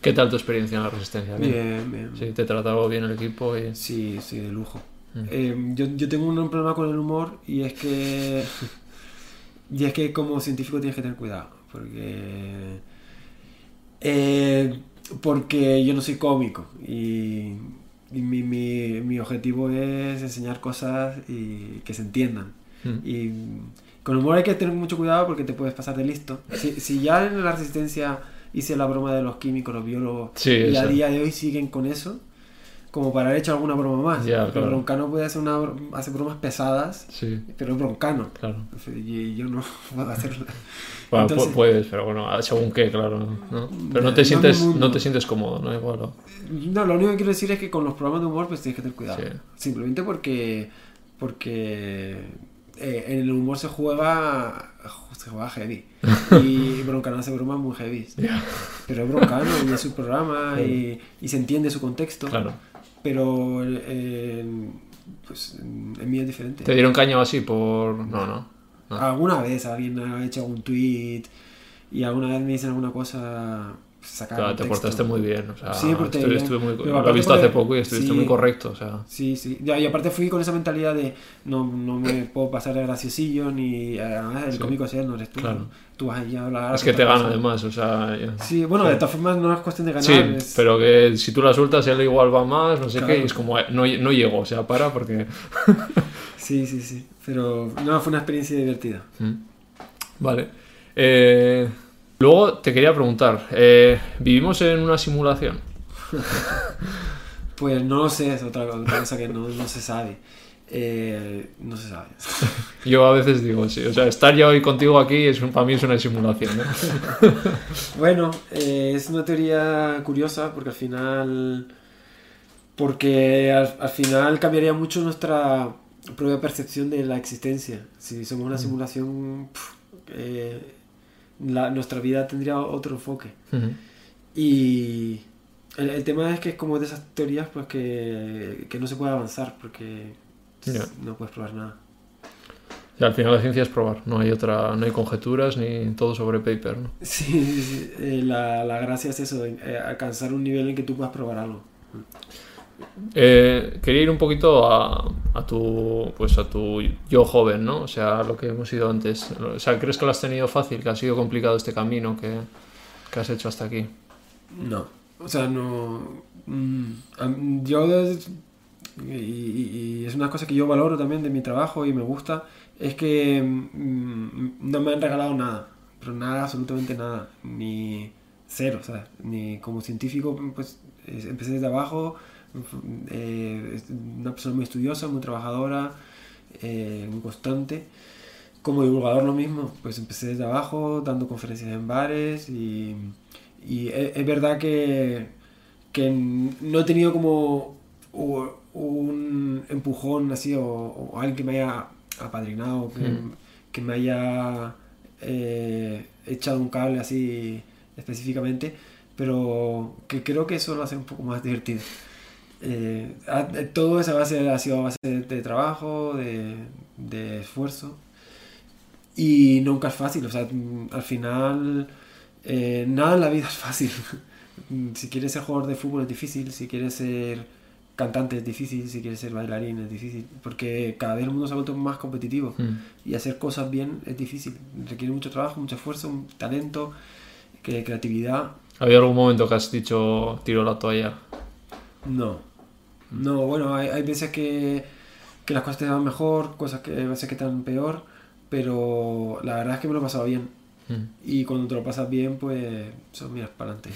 ¿Qué tal tu experiencia en la resistencia? Bien, bien. Sí, te trataba bien el equipo y... Sí, sí, de lujo. Mm. Eh, yo, yo tengo un problema con el humor y es que. y es que como científico tienes que tener cuidado. Porque. eh, porque yo no soy cómico y mi, mi, mi objetivo es enseñar cosas y que se entiendan. Mm. Y con el humor hay que tener mucho cuidado porque te puedes pasar de listo. Si, si ya en la resistencia hice la broma de los químicos, los biólogos, Sí, y a día de hoy siguen con eso, como para haber hecho alguna broma más. Ya, Pero claro. Broncano puede hacer, una, hacer bromas pesadas, Sí, pero es Broncano. claro. Y yo no puedo hacerlo. Bueno, Entonces- puedes, pero bueno, según qué, claro, ¿no? Pero no te es sientes, no te sientes cómodo, ¿no? Igual, ¿no? No, lo único que quiero decir es que con los programas de humor pues tienes que tener cuidado. Sí. Simplemente porque porque eh, en el humor se juega se juega heavy. Y Broncano hace bromas muy heavy. Pero es Broncano y es su programa y, y se entiende su contexto. claro. Pero eh, pues en mí es diferente. ¿Te dieron caña o así por...? No, no. no. Alguna vez alguien ha hecho algún tweet y alguna vez me dicen alguna cosa sacada Claro, te portaste muy bien, o sea, Sí, porté estuve, bien. estuve muy, lo he visto hace porque- poco y estuviste sí. muy correcto, o sea, Sí, sí. Y aparte fui con esa mentalidad de no, no me puedo pasar de graciosillo ni además el Sí. cómico ese no eres tú. Claro. Tú vas ahí a hablar. es que te gana cosa. además, o sea, ya. Sí, bueno, de todas formas no es cuestión de ganar. Sí, es- pero que si tú la sueltas él igual va más, no sé Claro. qué, y es como, eh, no, no llego, o sea, para porque... Sí, sí, sí. Pero no, fue una experiencia divertida. Mm. Vale. Eh, luego te quería preguntar, eh, ¿vivimos en una simulación? Pues no lo sé, es otra, cosa que no, no se sabe. Eh, no se sabe. Yo a veces digo, sí, o sea, estar ya hoy contigo aquí es para mí es una simulación, ¿no? Bueno, eh, es una teoría curiosa porque al final. Porque al, al final cambiaría mucho nuestra propia percepción de la existencia. Si somos una simulación, pf, eh, la- nuestra vida tendría otro enfoque. Ujú. Y el, el tema es que es como de esas teorías pues que, que no se puede avanzar porque Ya. no puedes probar nada. Y al final la ciencia es probar, no hay otra, no hay conjeturas ni todo sobre paper, ¿no? Sí, sí, sí. Eh, la, la gracia es eso, eh, alcanzar un nivel en que tú puedas probar algo. Eh, quería ir un poquito a, a tu pues a tu yo joven, ¿no? O sea, lo que hemos ido antes. O sea, ¿crees que lo has tenido fácil? ¿Que ha sido complicado este camino que, que has hecho hasta aquí? No, o sea, no. mm, yo. Y, y- y es una cosa que yo valoro también de mi trabajo y me gusta. Es que mm, no me han regalado nada, pero nada, absolutamente nada. Ni cero, ¿sabes? Ni como científico, pues es- empecé desde abajo. Eh, una persona muy estudiosa, muy trabajadora, eh, muy constante. Como divulgador lo mismo, pues empecé desde abajo, dando conferencias en bares y, y e- es, verdad que, que no he tenido como un empujón así o, o alguien que me haya apadrinado, que, Mm. que me haya eh, echado un cable así específicamente, pero que creo que eso lo hace un poco más divertido. Eh, ha- todo esa base ha sido a base de, de trabajo, de, de esfuerzo y nunca es fácil, o sea, mm, al final eh, nada en la vida es fácil. si quieres ser jugador de fútbol es difícil, si quieres ser cantante es difícil, si quieres ser bailarín es difícil, porque cada vez el mundo se ha vuelto más competitivo Mm. y hacer cosas bien es difícil, requiere mucho trabajo, mucho esfuerzo, un talento, que, creatividad. ¿Ha habido algún momento que has dicho tiro la toalla? No, no, bueno, hay, hay veces que, que las cosas te van mejor, cosas que hay veces que te dan peor, pero la verdad es que me lo he pasado bien. Mm. Y cuando te lo pasas bien, pues son miras para adelante.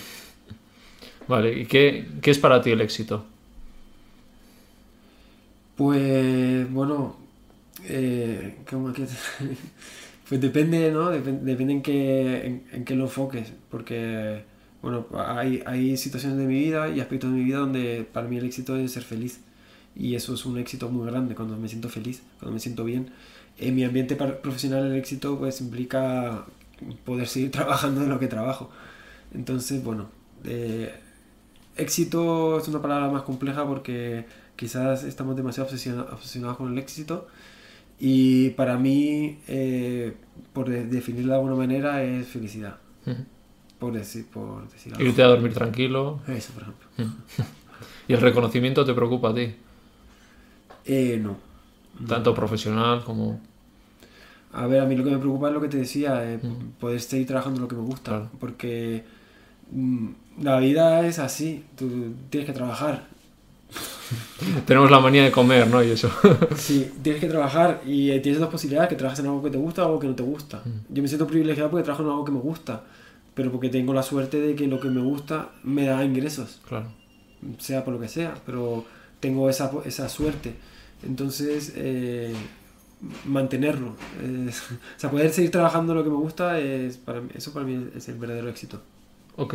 Vale, ¿y qué, qué es para ti el éxito? Pues bueno, eh, ¿cómo que- pues depende, ¿no? Depen- depende en qué, en, en qué lo enfoques, porque bueno, hay, hay situaciones de mi vida y aspectos de mi vida donde para mí el éxito es ser feliz y eso es un éxito muy grande cuando me siento feliz, cuando me siento bien. En mi ambiente profesional el éxito pues implica poder seguir trabajando en lo que trabajo. Entonces, bueno, eh, éxito es una palabra más compleja porque quizás estamos demasiado obsesiona- obsesionados con el éxito y para mí, eh, por de- definirlo de alguna manera, es felicidad, Ujú. Por decir, por decir algo. Irte a dormir tranquilo. Eso, por ejemplo. ¿Y el reconocimiento te preocupa a ti? Eh, no. Tanto profesional como... A ver, a mí lo que me preocupa es lo que te decía, eh, poder seguir trabajando lo que me gusta, Claro. porque mm, la vida es así, tú tienes que trabajar, Tenemos la manía de comer, ¿no? Y eso. Sí, tienes que trabajar y eh, tienes dos posibilidades, que trabajes en algo que te gusta o algo que no te gusta. Yo me siento privilegiado porque trabajo en algo que me gusta, pero porque tengo la suerte de que lo que me gusta me da ingresos, claro. sea por lo que sea, pero tengo esa, esa suerte. Entonces, eh, mantenerlo, es- o sea, poder seguir trabajando lo que me gusta, es para mí- eso para mí es el verdadero éxito. Ok.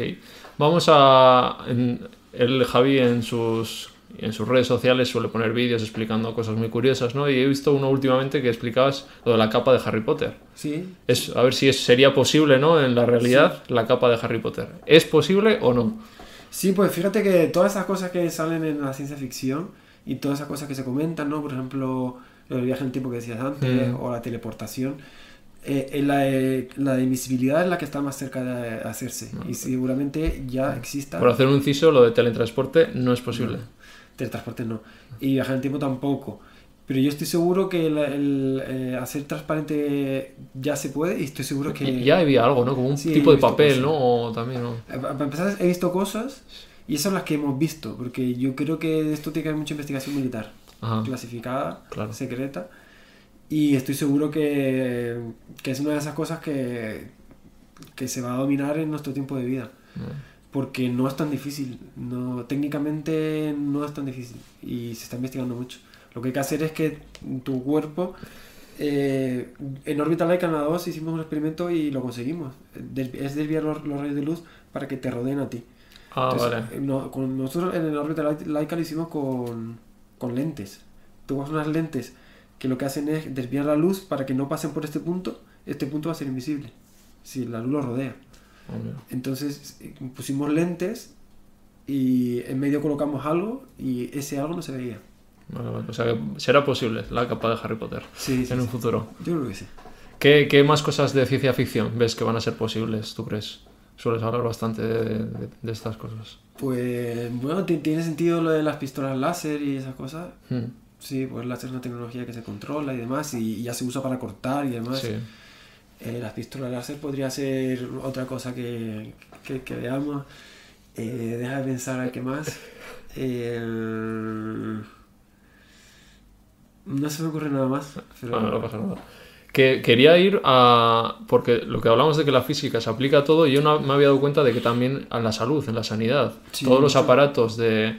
Vamos a... en- el Javi en sus, en sus redes sociales suele poner vídeos explicando cosas muy curiosas, ¿no? Y he visto uno últimamente que explicabas lo de la capa de Harry Potter. Sí, Es, a ver si es, sería posible, ¿no? En la realidad, la capa de Harry Potter. ¿Es posible o no? Sí, pues fíjate que todas esas cosas que salen en la ciencia ficción y todas esas cosas que se comentan, ¿no? Por ejemplo, el viaje en el tiempo que decías antes Mm. o la teleportación, eh, eh, la, eh, la de invisibilidad es la que está más cerca de hacerse y seguramente ya exista. Por hacer un inciso, lo de teletransporte no es posible. Teletransporte no. Y viajar en el tiempo tampoco. Pero yo estoy seguro que el, el, eh, hacer transparente ya se puede y estoy seguro que... Ya había algo, ¿no? Como un Sí, tipo de papel, cosas. ¿no? O también, ¿no? Eh, pa- Para empezar, he visto cosas y esas son las que hemos visto, porque yo creo que esto tiene que haber mucha investigación militar, Ajá. clasificada, Claro. secreta, y estoy seguro que, que es una de esas cosas que, que se va a dominar en nuestro tiempo de vida, porque no es tan difícil, no, técnicamente no es tan difícil y se está investigando mucho. Lo que hay que hacer es que tu cuerpo... eh, en órbita Laika en la 2 hicimos un experimento y lo conseguimos. Es desviar los, los rayos de luz para que te rodeen a ti. Ah, Entonces, vale. eh, no- con nosotros en el órbita Lai- Laika lo hicimos con, con lentes. Coges unas lentes que lo que hacen es desviar la luz para que no pasen por este punto. Este punto va a ser invisible si la luz lo rodea. Entonces eh, pusimos lentes y en medio colocamos algo y ese algo no se veía. Vale, vale. O sea que será posible la capa de Harry Potter Sí, sí, en un sí. futuro. Yo creo que sí. ¿Qué, qué más cosas de ciencia ficción ves que van a ser posibles, tú crees? Sueles hablar bastante de, de- de estas cosas. Pues bueno, ti- tiene sentido lo de las pistolas láser y esas cosas. Hmm, Sí, pues el láser es una tecnología que se controla y demás y, y ya se usa para cortar y demás. Sí. Eh, las pistolas láser podría ser otra cosa que, que, que veamos. Eh, deja de pensar a qué más. Eh, no se me ocurre nada más. Pero Bueno, no pasa nada. Que quería ir a. Porque lo que hablamos de que la física se aplica a todo, yo no me había dado cuenta de que también a la salud, en la sanidad. Sí, Todos los aparatos de.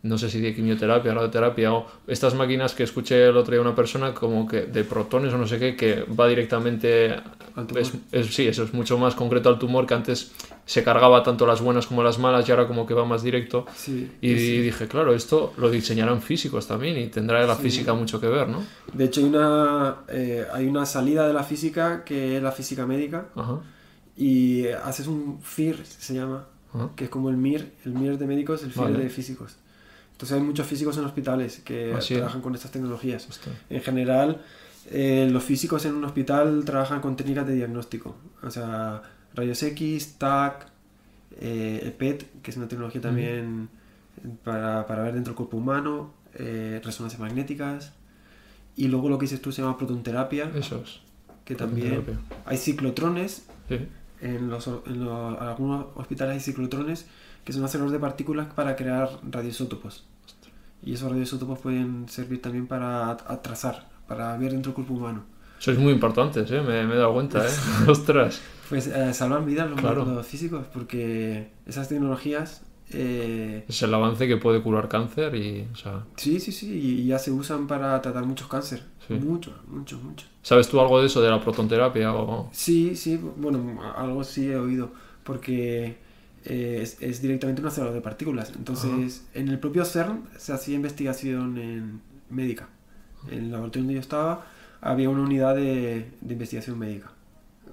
No sé si de quimioterapia, radioterapia o estas máquinas que escuché el otro día una persona como que de protones o no sé qué, que va directamente. Al tumor. es- es- sí, eso es mucho más concreto al tumor que antes se cargaba tanto las buenas como las malas y ahora como que va más directo. Sí, Y sí. dije, claro, esto lo diseñarán físicos también y tendrá la Sí. física mucho que ver, ¿no? De hecho, hay una, eh, hay una salida de la física que es la física médica Ajá. y haces un FIR, se llama, ajá. que es como el MIR, el MIR de médicos, el FIR Vale. de físicos. Entonces hay muchos físicos en hospitales que Ah, trabajan con estas tecnologías. Hostia. En general, eh, los físicos en un hospital trabajan con técnicas de diagnóstico, o sea, rayos X, TAC, eh, PET, que es una tecnología también para, para ver dentro del cuerpo humano, eh, resonancias magnéticas. Y luego lo que dices tú se llama protonterapia, Eso es. que también hay ciclotrones. Sí. En, los, en los- algunos hospitales hay ciclotrones que son aceleradores de partículas para crear radioisótopos. Y esos radioisótopos pueden servir también para at- atrasar, para ver dentro del cuerpo humano. Sois muy importantes, ¿eh? me, me he dado cuenta. ¿eh? Ostras. Pues eh, salvan vidas los Claro. métodos físicos, porque esas tecnologías, eh, Es el avance que puede curar cáncer y, o sea, sí, sí, sí, y ya se usan para tratar muchos cáncer. Sí. Muchos, muchos, muchos. ¿sabes tú algo de eso, de la protonterapia o...? Sí, sí, bueno, algo sí he oído, porque eh, es, es directamente un acelerador de partículas. Entonces, en el propio CERN se hacía investigación en médica. En el laboratorio donde yo estaba había una unidad de, de investigación médica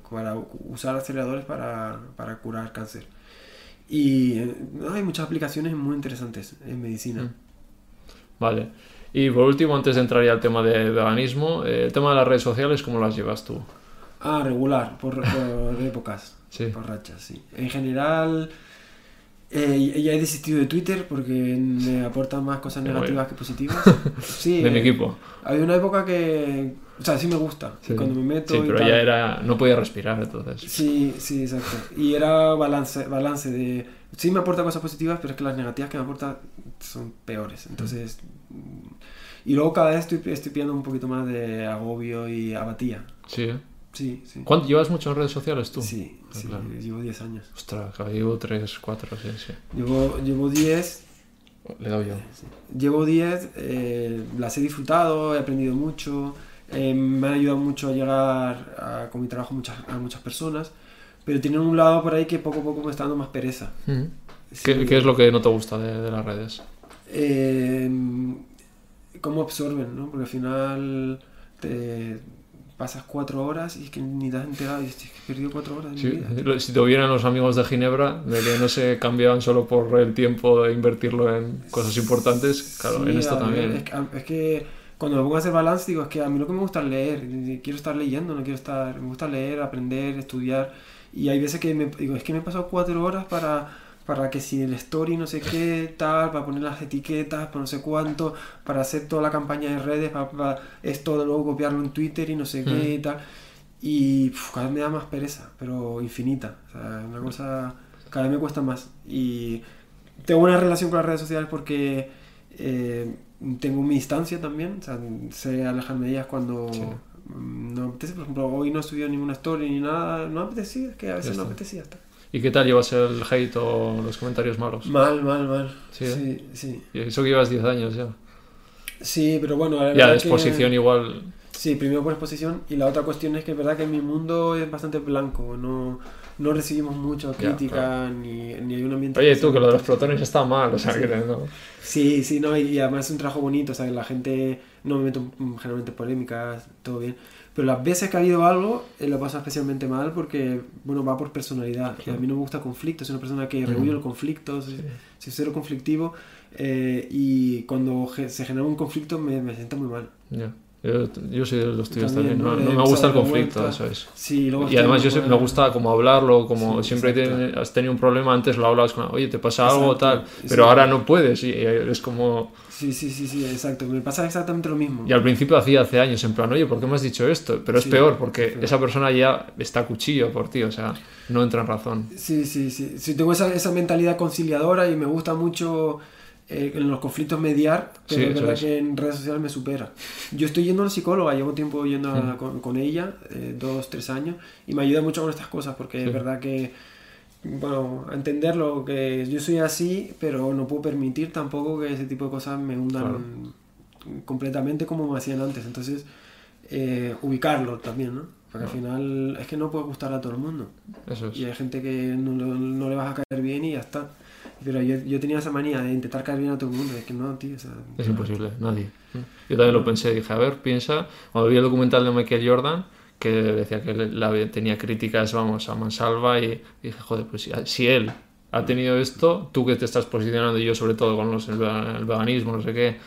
para usar aceleradores para, para curar cáncer. Y eh, hay muchas aplicaciones muy interesantes en medicina. Vale. Y por último, antes de entrar ya al tema de veganismo, eh, el tema de las redes sociales, ¿cómo las llevas tú? Ah, regular, por, por épocas. Sí. Por rachas, sí. En general, eh, ya he desistido de Twitter porque me aportan más cosas negativas que positivas. Sí, De mi eh, equipo. Había una época que. O sea, sí me gusta. Sí. Cuando me meto. Sí, y pero tal. ya era... No podía respirar, entonces. Sí, sí, exacto. Y era balance, balance de... Sí me aporta cosas positivas, pero es que las negativas que me aporta son peores. Entonces... mm, Y luego cada vez estoy, estoy pillando un poquito más de agobio y apatía. Sí, ¿eh? Sí, sí. ¿Cuánto llevas mucho en redes sociales tú? Sí, Ah, sí, claro. llevo 10 años. Ostras, llevo 3, 4, sí, sí. Llevo, llevo 10, Le doy yo. llevo 10, eh, las he disfrutado, he aprendido mucho, eh, me han ayudado mucho a llegar a- con mi trabajo muchas, a muchas personas, pero tienen un lado por ahí que poco a poco me está dando más pereza. Ujú. Sí. ¿Qué, qué es lo que no te gusta de, de las redes? eh, cómo absorben, ¿no? Porque al final te pasas cuatro horas y es que ni te has enterado y dices, "Es que perdido cuatro horas Sí, mi vida. si te hubieran los amigos de Ginebra, de que no se cambiaban solo por el tiempo de invertirlo en cosas importantes, claro, Sí, en esto a ver, también. Es que, es que cuando me pongo a hacer balance digo, es que a mí lo que me gusta es leer, quiero estar leyendo, no quiero estar, me gusta leer, aprender, estudiar, y hay veces que me digo, es que me he pasado cuatro horas para, para que si el story no sé qué, tal, para poner las etiquetas, para no sé cuánto, para hacer toda la campaña de redes, para, para esto de luego copiarlo en Twitter y no sé qué y tal, y cada vez me da más pereza, pero infinita, o sea, una cosa, cada vez me cuesta más, y tengo una relación con las redes sociales porque eh, tengo mi distancia también, o sea, sé alejarme de ellas cuando Sí. mm, no apetece. Por ejemplo, hoy no he subido ninguna story ni nada, no apetecía, es que a veces no apetecía hasta. ¿Y qué tal llevas el hate o los comentarios malos? Mal, mal, mal. Sí, Sí, ¿eh? sí. Y eso que llevas 10 años ya. Sí, pero bueno, la Ya, que- exposición igual. Sí, primero por exposición y la otra cuestión es que es verdad que mi mundo es bastante blanco, no, no recibimos mucha Ya, crítica claro. ni, ni hay un ambiente... Oye, que tú, que lo de los protones está mal, o sea, Sí. que no. Sí, sí, no, y además es un trabajo bonito, o sea, la gente no me meto generalmente en polémicas, todo bien. Pero las veces que ha habido algo, eh, lo pasa especialmente mal porque, bueno, va por personalidad. Y a mí no me gusta conflicto, soy una persona que rehuye el conflicto, soy, soy cero conflictivo. eh, y cuando ge- se genera un conflicto me, me siento muy mal. Ya. Yo, yo soy de los tuyos También, también, ¿no? no, no me gusta el conflicto, eso es. Sí, Y además yo me gusta como hablarlo, como Sí, siempre exacto. tiene- has tenido un problema, antes lo hablabas con, oye, te pasa algo Exacto, tal, sí. pero ahora no puedes y es como... Sí, sí, sí, sí, exacto. Me pasa exactamente lo mismo. Y al principio hacía hace años, en plan, oye, ¿por qué me has dicho esto? Pero es peor porque sí. esa persona ya está a cuchillo por ti, o sea, no entra en razón. Sí, sí, sí. Sí, tengo esa, esa mentalidad conciliadora y me gusta mucho eh, en los conflictos mediar, pero Sí, es verdad es. que en redes sociales me supera. Yo estoy yendo a una psicóloga, llevo tiempo yendo a- Mm. con, con ella, eh, dos, tres años, y me ayuda mucho con estas cosas porque es verdad que, bueno, a entenderlo, que yo soy así, pero no puedo permitir tampoco que ese tipo de cosas me hundan completamente como me hacían antes. Entonces, eh, ubicarlo también, ¿no? Porque al final es que no puede gustar a todo el mundo. Eso es. Y hay gente que no, no- no le vas a caer bien y ya está. Pero yo, yo tenía esa manía de intentar caer bien a todo el mundo. Es que no, tío. o sea, Es imposible, nadie. Yo también lo pensé, dije, a ver, piensa, cuando vi el documental de Michael Jordan, que decía que la- tenía críticas, vamos, a mansalva, y dije, joder, pues si, si él ha tenido esto, tú que te estás posicionando, y yo sobre todo con los, el, ve- el veganismo, no sé qué,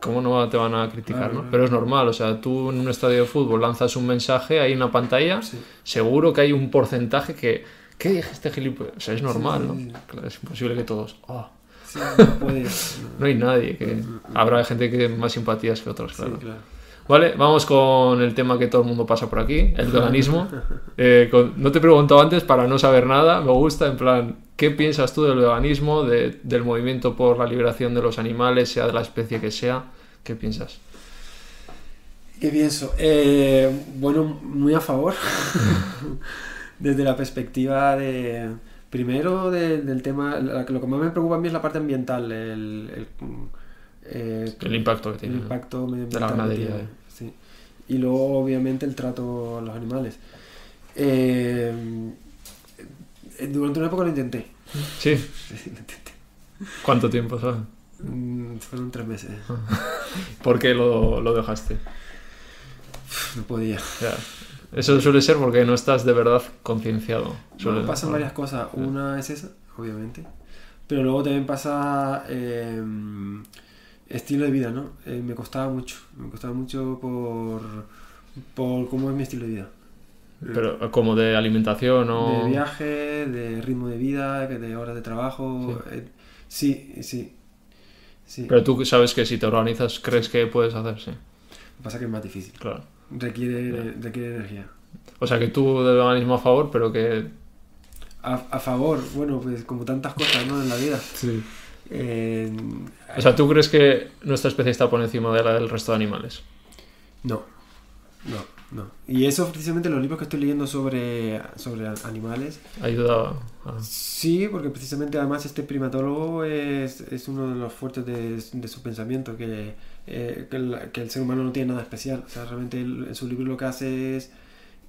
¿cómo no te van a criticar, Claro, no? Pero es normal, o sea, tú en un estadio de fútbol lanzas un mensaje, hay una pantalla, Sí. seguro que hay un porcentaje que, ¿qué dije este gilipollas? O sea, es normal, sí, ¿no? Claro, es imposible que todos, "Oh". No hay nadie que... Habrá gente que más simpatías que otros, claro. Vale, vamos con el tema que todo el mundo pasa por aquí, el veganismo. Eh, con- no te he preguntado antes para no saber nada, me gusta, en plan, ¿qué piensas tú del veganismo, de- del movimiento por la liberación de los animales, sea de la especie que sea? ¿Qué piensas? ¿Qué pienso? Eh, bueno, muy a favor. Desde la perspectiva de. Primero, de- del tema. la- lo que más me preocupa a mí es la parte ambiental. El, el, eh, El impacto que el tiene. ¿no? impacto medioambiental. la que ganadería, eh. Y luego, obviamente, el trato a los animales. Eh, durante una época lo intenté. Sí, lo intenté. ¿cuánto tiempo, sabes? Mm, Fueron tres meses. ¿Por qué lo, lo dejaste? No podía. Ya. Eso suele ser porque no estás de verdad concienciado. Bueno, pasan varias cosas. Una es esa, obviamente. Pero luego también pasa eh, estilo de vida, ¿no? Eh, me costaba mucho. Me costaba mucho por, por cómo es mi estilo de vida. Pero como de alimentación o... De viaje, de ritmo de vida, que de horas de trabajo. eh, Sí, sí. sí. Pero tú sabes que si te organizas, crees que puedes hacer, sí. Lo que pasa es que es más difícil. Claro. Requiere, requiere energía. O sea que tú de veganismo a favor, pero que... A, a favor, bueno, pues como tantas cosas, ¿no? En la vida. Sí. Eh, O sea, ¿tú crees que nuestra especie está por encima de la del resto de animales? No, no, no. Y eso precisamente los libros que estoy leyendo sobre, sobre animales. Ayuda a... Sí, porque precisamente además este primatólogo es, es uno de los fuertes de, de su pensamiento, que, eh, que, el, que el ser humano no tiene nada especial. O sea, realmente él, en su libro lo que hace es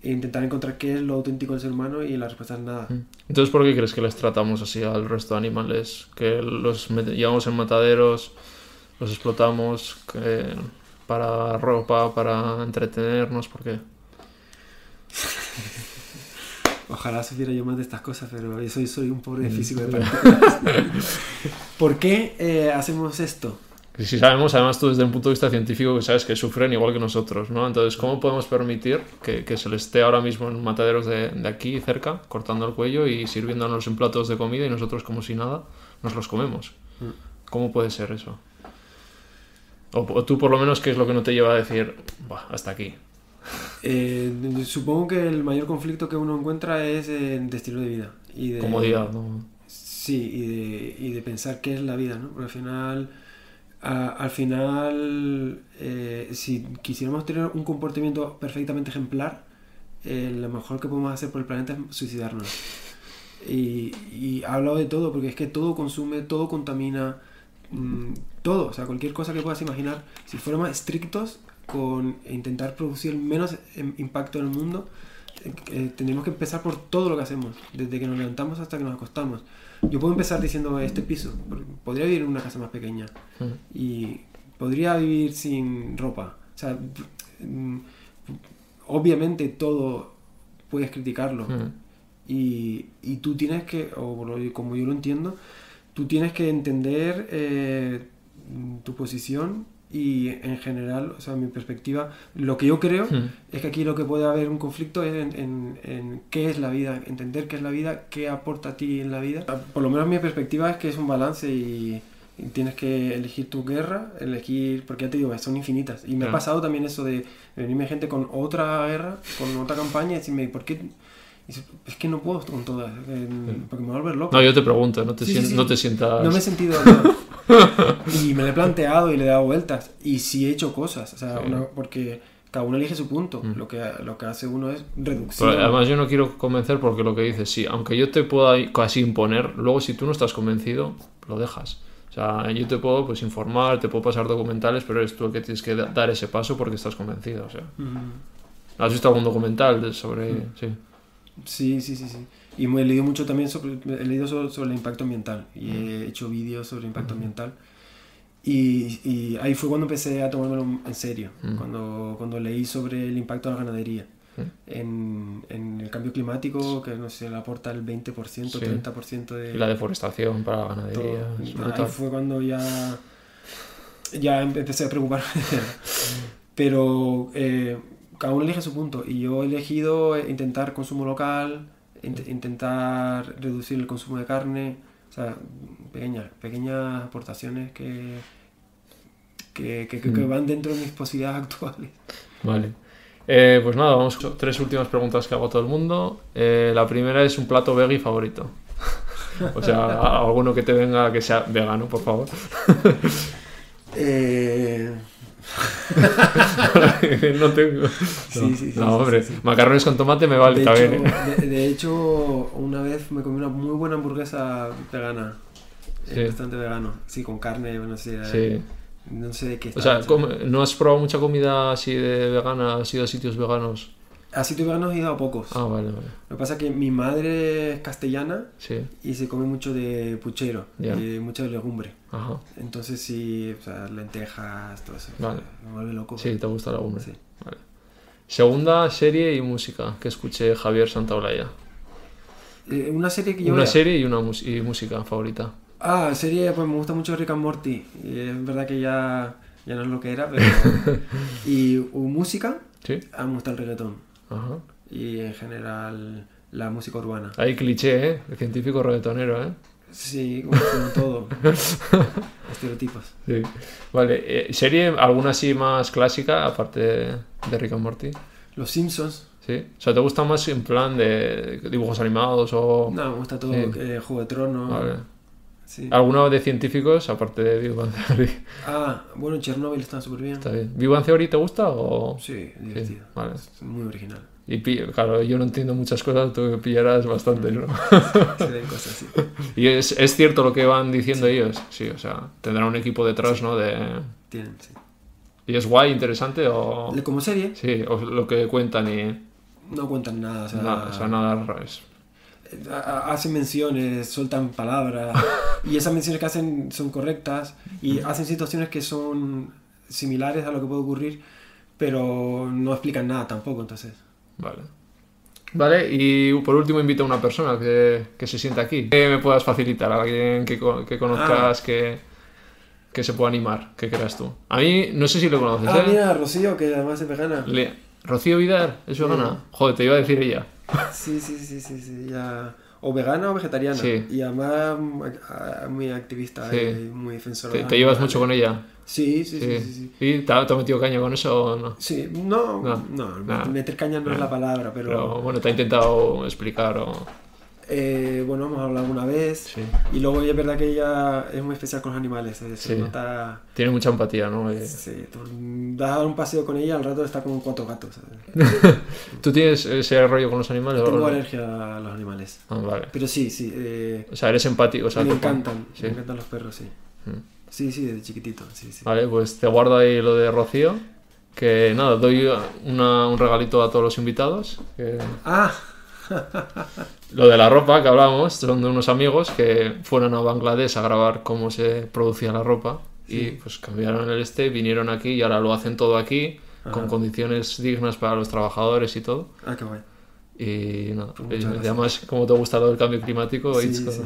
intentar encontrar qué es lo auténtico del ser humano y la respuesta es nada. Entonces, ¿por qué crees que les tratamos así al resto de animales? Que los llevamos en mataderos, los explotamos que- para ropa, para entretenernos, ¿por qué? Ojalá supiera yo más de estas cosas, pero yo soy, soy un pobre físico de partículas. ¿Por qué eh, hacemos esto? Que si sabemos, además tú desde un punto de vista científico, que sabes que sufren igual que nosotros, ¿no? Entonces, ¿cómo podemos permitir que, que se les esté ahora mismo en mataderos de, de aquí cerca, cortando el cuello y sirviéndonos en platos de comida y nosotros como si nada nos los comemos? ¿Cómo puede ser eso? O, o tú por lo menos, ¿qué es lo que no te lleva a decir, "Buah, hasta aquí? Eh, supongo que el mayor conflicto que uno encuentra es eh, de estilo de vida. Y de, Comodidad, ¿no? Sí, y de, y de pensar qué es la vida, ¿no? Porque al final, a- al final, eh, si quisiéramos tener un comportamiento perfectamente ejemplar, eh, lo mejor que podemos hacer por el planeta es suicidarnos. Y, y ha hablado de todo, porque es que todo consume, todo contamina, mm, todo, o sea, cualquier cosa que puedas imaginar. Si fuéramos estrictos con intentar producir menos em, impacto en el mundo, eh, tendríamos que empezar por todo lo que hacemos, desde que nos levantamos hasta que nos acostamos. Yo puedo empezar diciendo este piso, podría vivir en una casa más pequeña y podría vivir sin ropa. O sea, mm, obviamente todo puedes criticarlo Mm. y, y tú tienes que, o como yo lo entiendo, tú tienes que entender eh, tu posición y en general, o sea, mi perspectiva, lo que yo creo Mm. es que aquí lo que puede haber un conflicto es en, en- en qué es la vida, entender qué es la vida, qué aporta a ti en la vida. Por lo menos mi perspectiva es que es un balance y, y tienes que elegir tu guerra, elegir, porque ya te digo, son infinitas. Y me ha Claro. pasado también eso de venirme gente con otra guerra, con otra campaña y decirme, ¿por qué? Es que no puedo con todas, eh, porque me voy a volver loco. No, yo te pregunto, no te, Sí, sí, sien- sí. no te sientas... No me he sentido no. y me lo he planteado y le he dado vueltas y sí he hecho cosas o sea Sí. una- porque cada uno elige su punto lo que lo que hace uno es reducción Pero además yo no quiero convencer porque lo que dices, sí, aunque yo te pueda casi imponer, luego si tú no estás convencido, lo dejas. O sea, yo te puedo pues informar, te puedo pasar documentales, pero eres tú el que tienes que da- dar ese paso porque estás convencido. O sea, Mm, ¿has visto algún documental sobre...? Sí. sí sí sí sí y me he leído mucho también sobre he leído sobre, sobre el impacto ambiental y he hecho vídeos sobre el impacto ambiental. Y, y ahí fue cuando empecé a tomármelo en serio cuando cuando leí sobre el impacto de la ganadería. En, en el cambio climático que no sé le aporta el 20% 30% de Y la deforestación para la ganadería. Ahí fue cuando ya, ya em- empecé a preocuparme. Pero eh, cada uno elige su punto. Y yo he elegido intentar consumo local, int- intentar reducir el consumo de carne, O sea, pequeñas, pequeñas aportaciones que, que, que- que- que van dentro de mis posibilidades actuales. Vale. Eh, pues nada, vamos con tres últimas preguntas que hago a todo el mundo. Eh, la primera es un plato veggie favorito. o sea, alguno que te venga que sea vegano, por favor. Eh, no tengo. No, sí, sí, no, sí, hombre, macarrones con tomate me vale de, hecho, ¿eh? de, de hecho, una vez me comí una muy buena hamburguesa vegana. eh. Bastante vegano. Sí, con carne, no sé. Sí. No sé de qué O sea, estaba ¿cómo- ¿no has probado mucha comida así de vegana? ¿Has ido a sitios veganos? A sitios veganos he ido a pocos. Ah, vale, vale. Lo que pasa es que mi madre es castellana Sí, y se come mucho de puchero Ya. y de legumbre. ajá. Entonces sí, o sea, lentejas, todo eso. Vale. Me vuelve loco. Sí, te gusta la legumbre. Sí. Vale. Segunda serie y música que escuché Javier Santaolalla. Eh, una serie que yo Una vea- serie y una y música favorita. Ah, serie, pues me gusta mucho Rick and Morty. Y es verdad que ya, ya no es lo que era, pero... y música, Sí, ah, me gusta el reggaetón. Ajá. Y en general la música urbana. Hay cliché, ¿eh? El científico reggaetonero, ¿eh? Sí, como, como todo. Estereotipos. Sí. Vale, eh, ¿serie alguna así más clásica aparte de, de Rick and Morty? Los Simpsons. Sí. O sea, ¿te gusta más en plan de dibujos animados o...? No, me gusta todo. Sí. eh, Juego de Tronos. Vale. Sí. ¿Alguna de científicos aparte de Big Bang Theory? Ah, bueno, Chernobyl está súper bien. Está bien. ¿Big Bang Theory te gusta o...? Sí, divertido. vale. Es muy original. Y claro, yo no entiendo muchas cosas, tú pillarás bastante, ¿no? Se ven cosas así. y es, es cierto lo que van diciendo ellos, sí, o sea, tendrán un equipo detrás, ¿no? De... Tienen, sí. ¿Y es guay, interesante o...? Como serie, Sí, o lo que cuentan y... no cuentan nada. O sea, Nada, o sea, nada raro es. A- a- hacen menciones, sueltan palabras. y esas menciones que hacen son correctas. Y hacen situaciones que son similares a lo que puede ocurrir, pero no explican nada tampoco. Entonces, Vale. Vale, y por último invito a una persona que, que se sienta aquí. Que me puedas facilitar, alguien que, que conozcas, que, que se pueda animar, que creas tú. A mí, no sé si lo conoces, ah, ¿eh? mira, Rocío, que además es vegana. Le- Rocío Vidal, ¿es vegana? Joder, te iba a decir ella. Sí, sí, sí, sí, sí, ya. O vegana o vegetariana. Sí. Y además mm, a- muy activista Sí. y muy defensora. ¿Te, te llevas mucho con ella? Sí, sí, sí, Sí. sí. sí. ¿Y te ha, te ha metido caña con eso o no? Sí, no, No, no, meter caña no es la palabra, pero, Pero bueno, te ha intentado explicar o... eh, bueno, hemos hablado alguna vez. Sí. Y luego es verdad que ella es muy especial con los animales, eh, Sí. nota... Tiene mucha empatía, ¿no? Eh, Sí, tú das a dar un paseo con ella, al rato está con cuatro gatos. ¿Tú tienes ese rollo con los animales? Tengo alergia a los animales. Ah, vale. Pero sí, sí, eh, O sea, eres empático. O sea, me encantan, Sí. me encantan los perros, sí. Mm. Sí, sí, desde chiquitito, sí, sí. Vale, pues te guardo ahí lo de Rocío. Que nada, doy una- un regalito a todos los invitados. que- Ah, Lo de la ropa que hablábamos, son de unos amigos que fueron a Bangladesh a grabar cómo se producía la ropa. Y pues cambiaron el este, vinieron aquí y ahora lo hacen todo aquí, con Ajá. condiciones dignas para los trabajadores y todo. ah, qué guay. Y nada, Pues y gracias. además, como te gusta lo del cambio climático, Sí, sí.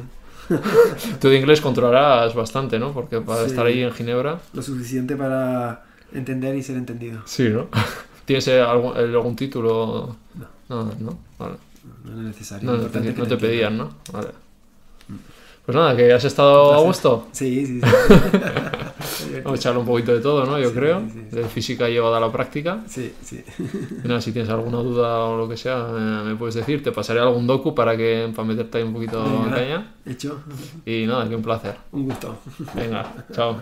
tú de inglés controlarás bastante, ¿no? Porque para Sí. estar ahí en Ginebra. Lo suficiente para entender y ser entendido. Sí, ¿no? ¿Tienes eh, algún, eh, algún título? No. No, no, vale. No es necesario. No, te, no te pedían. ¿no? Vale. Pues nada, que has estado a gusto. Sí, sí, sí. Vamos a echarle un poquito de todo, ¿no? Yo Sí, creo. sí, sí, sí. De física llevada a la práctica. Sí, sí. Y nada, si tienes alguna duda o lo que sea, eh, me puedes decir. Te pasaré algún docu para que para meterte ahí un poquito Venga, caña. Hecho. Y nada, que un placer. Un gusto. Venga, chao.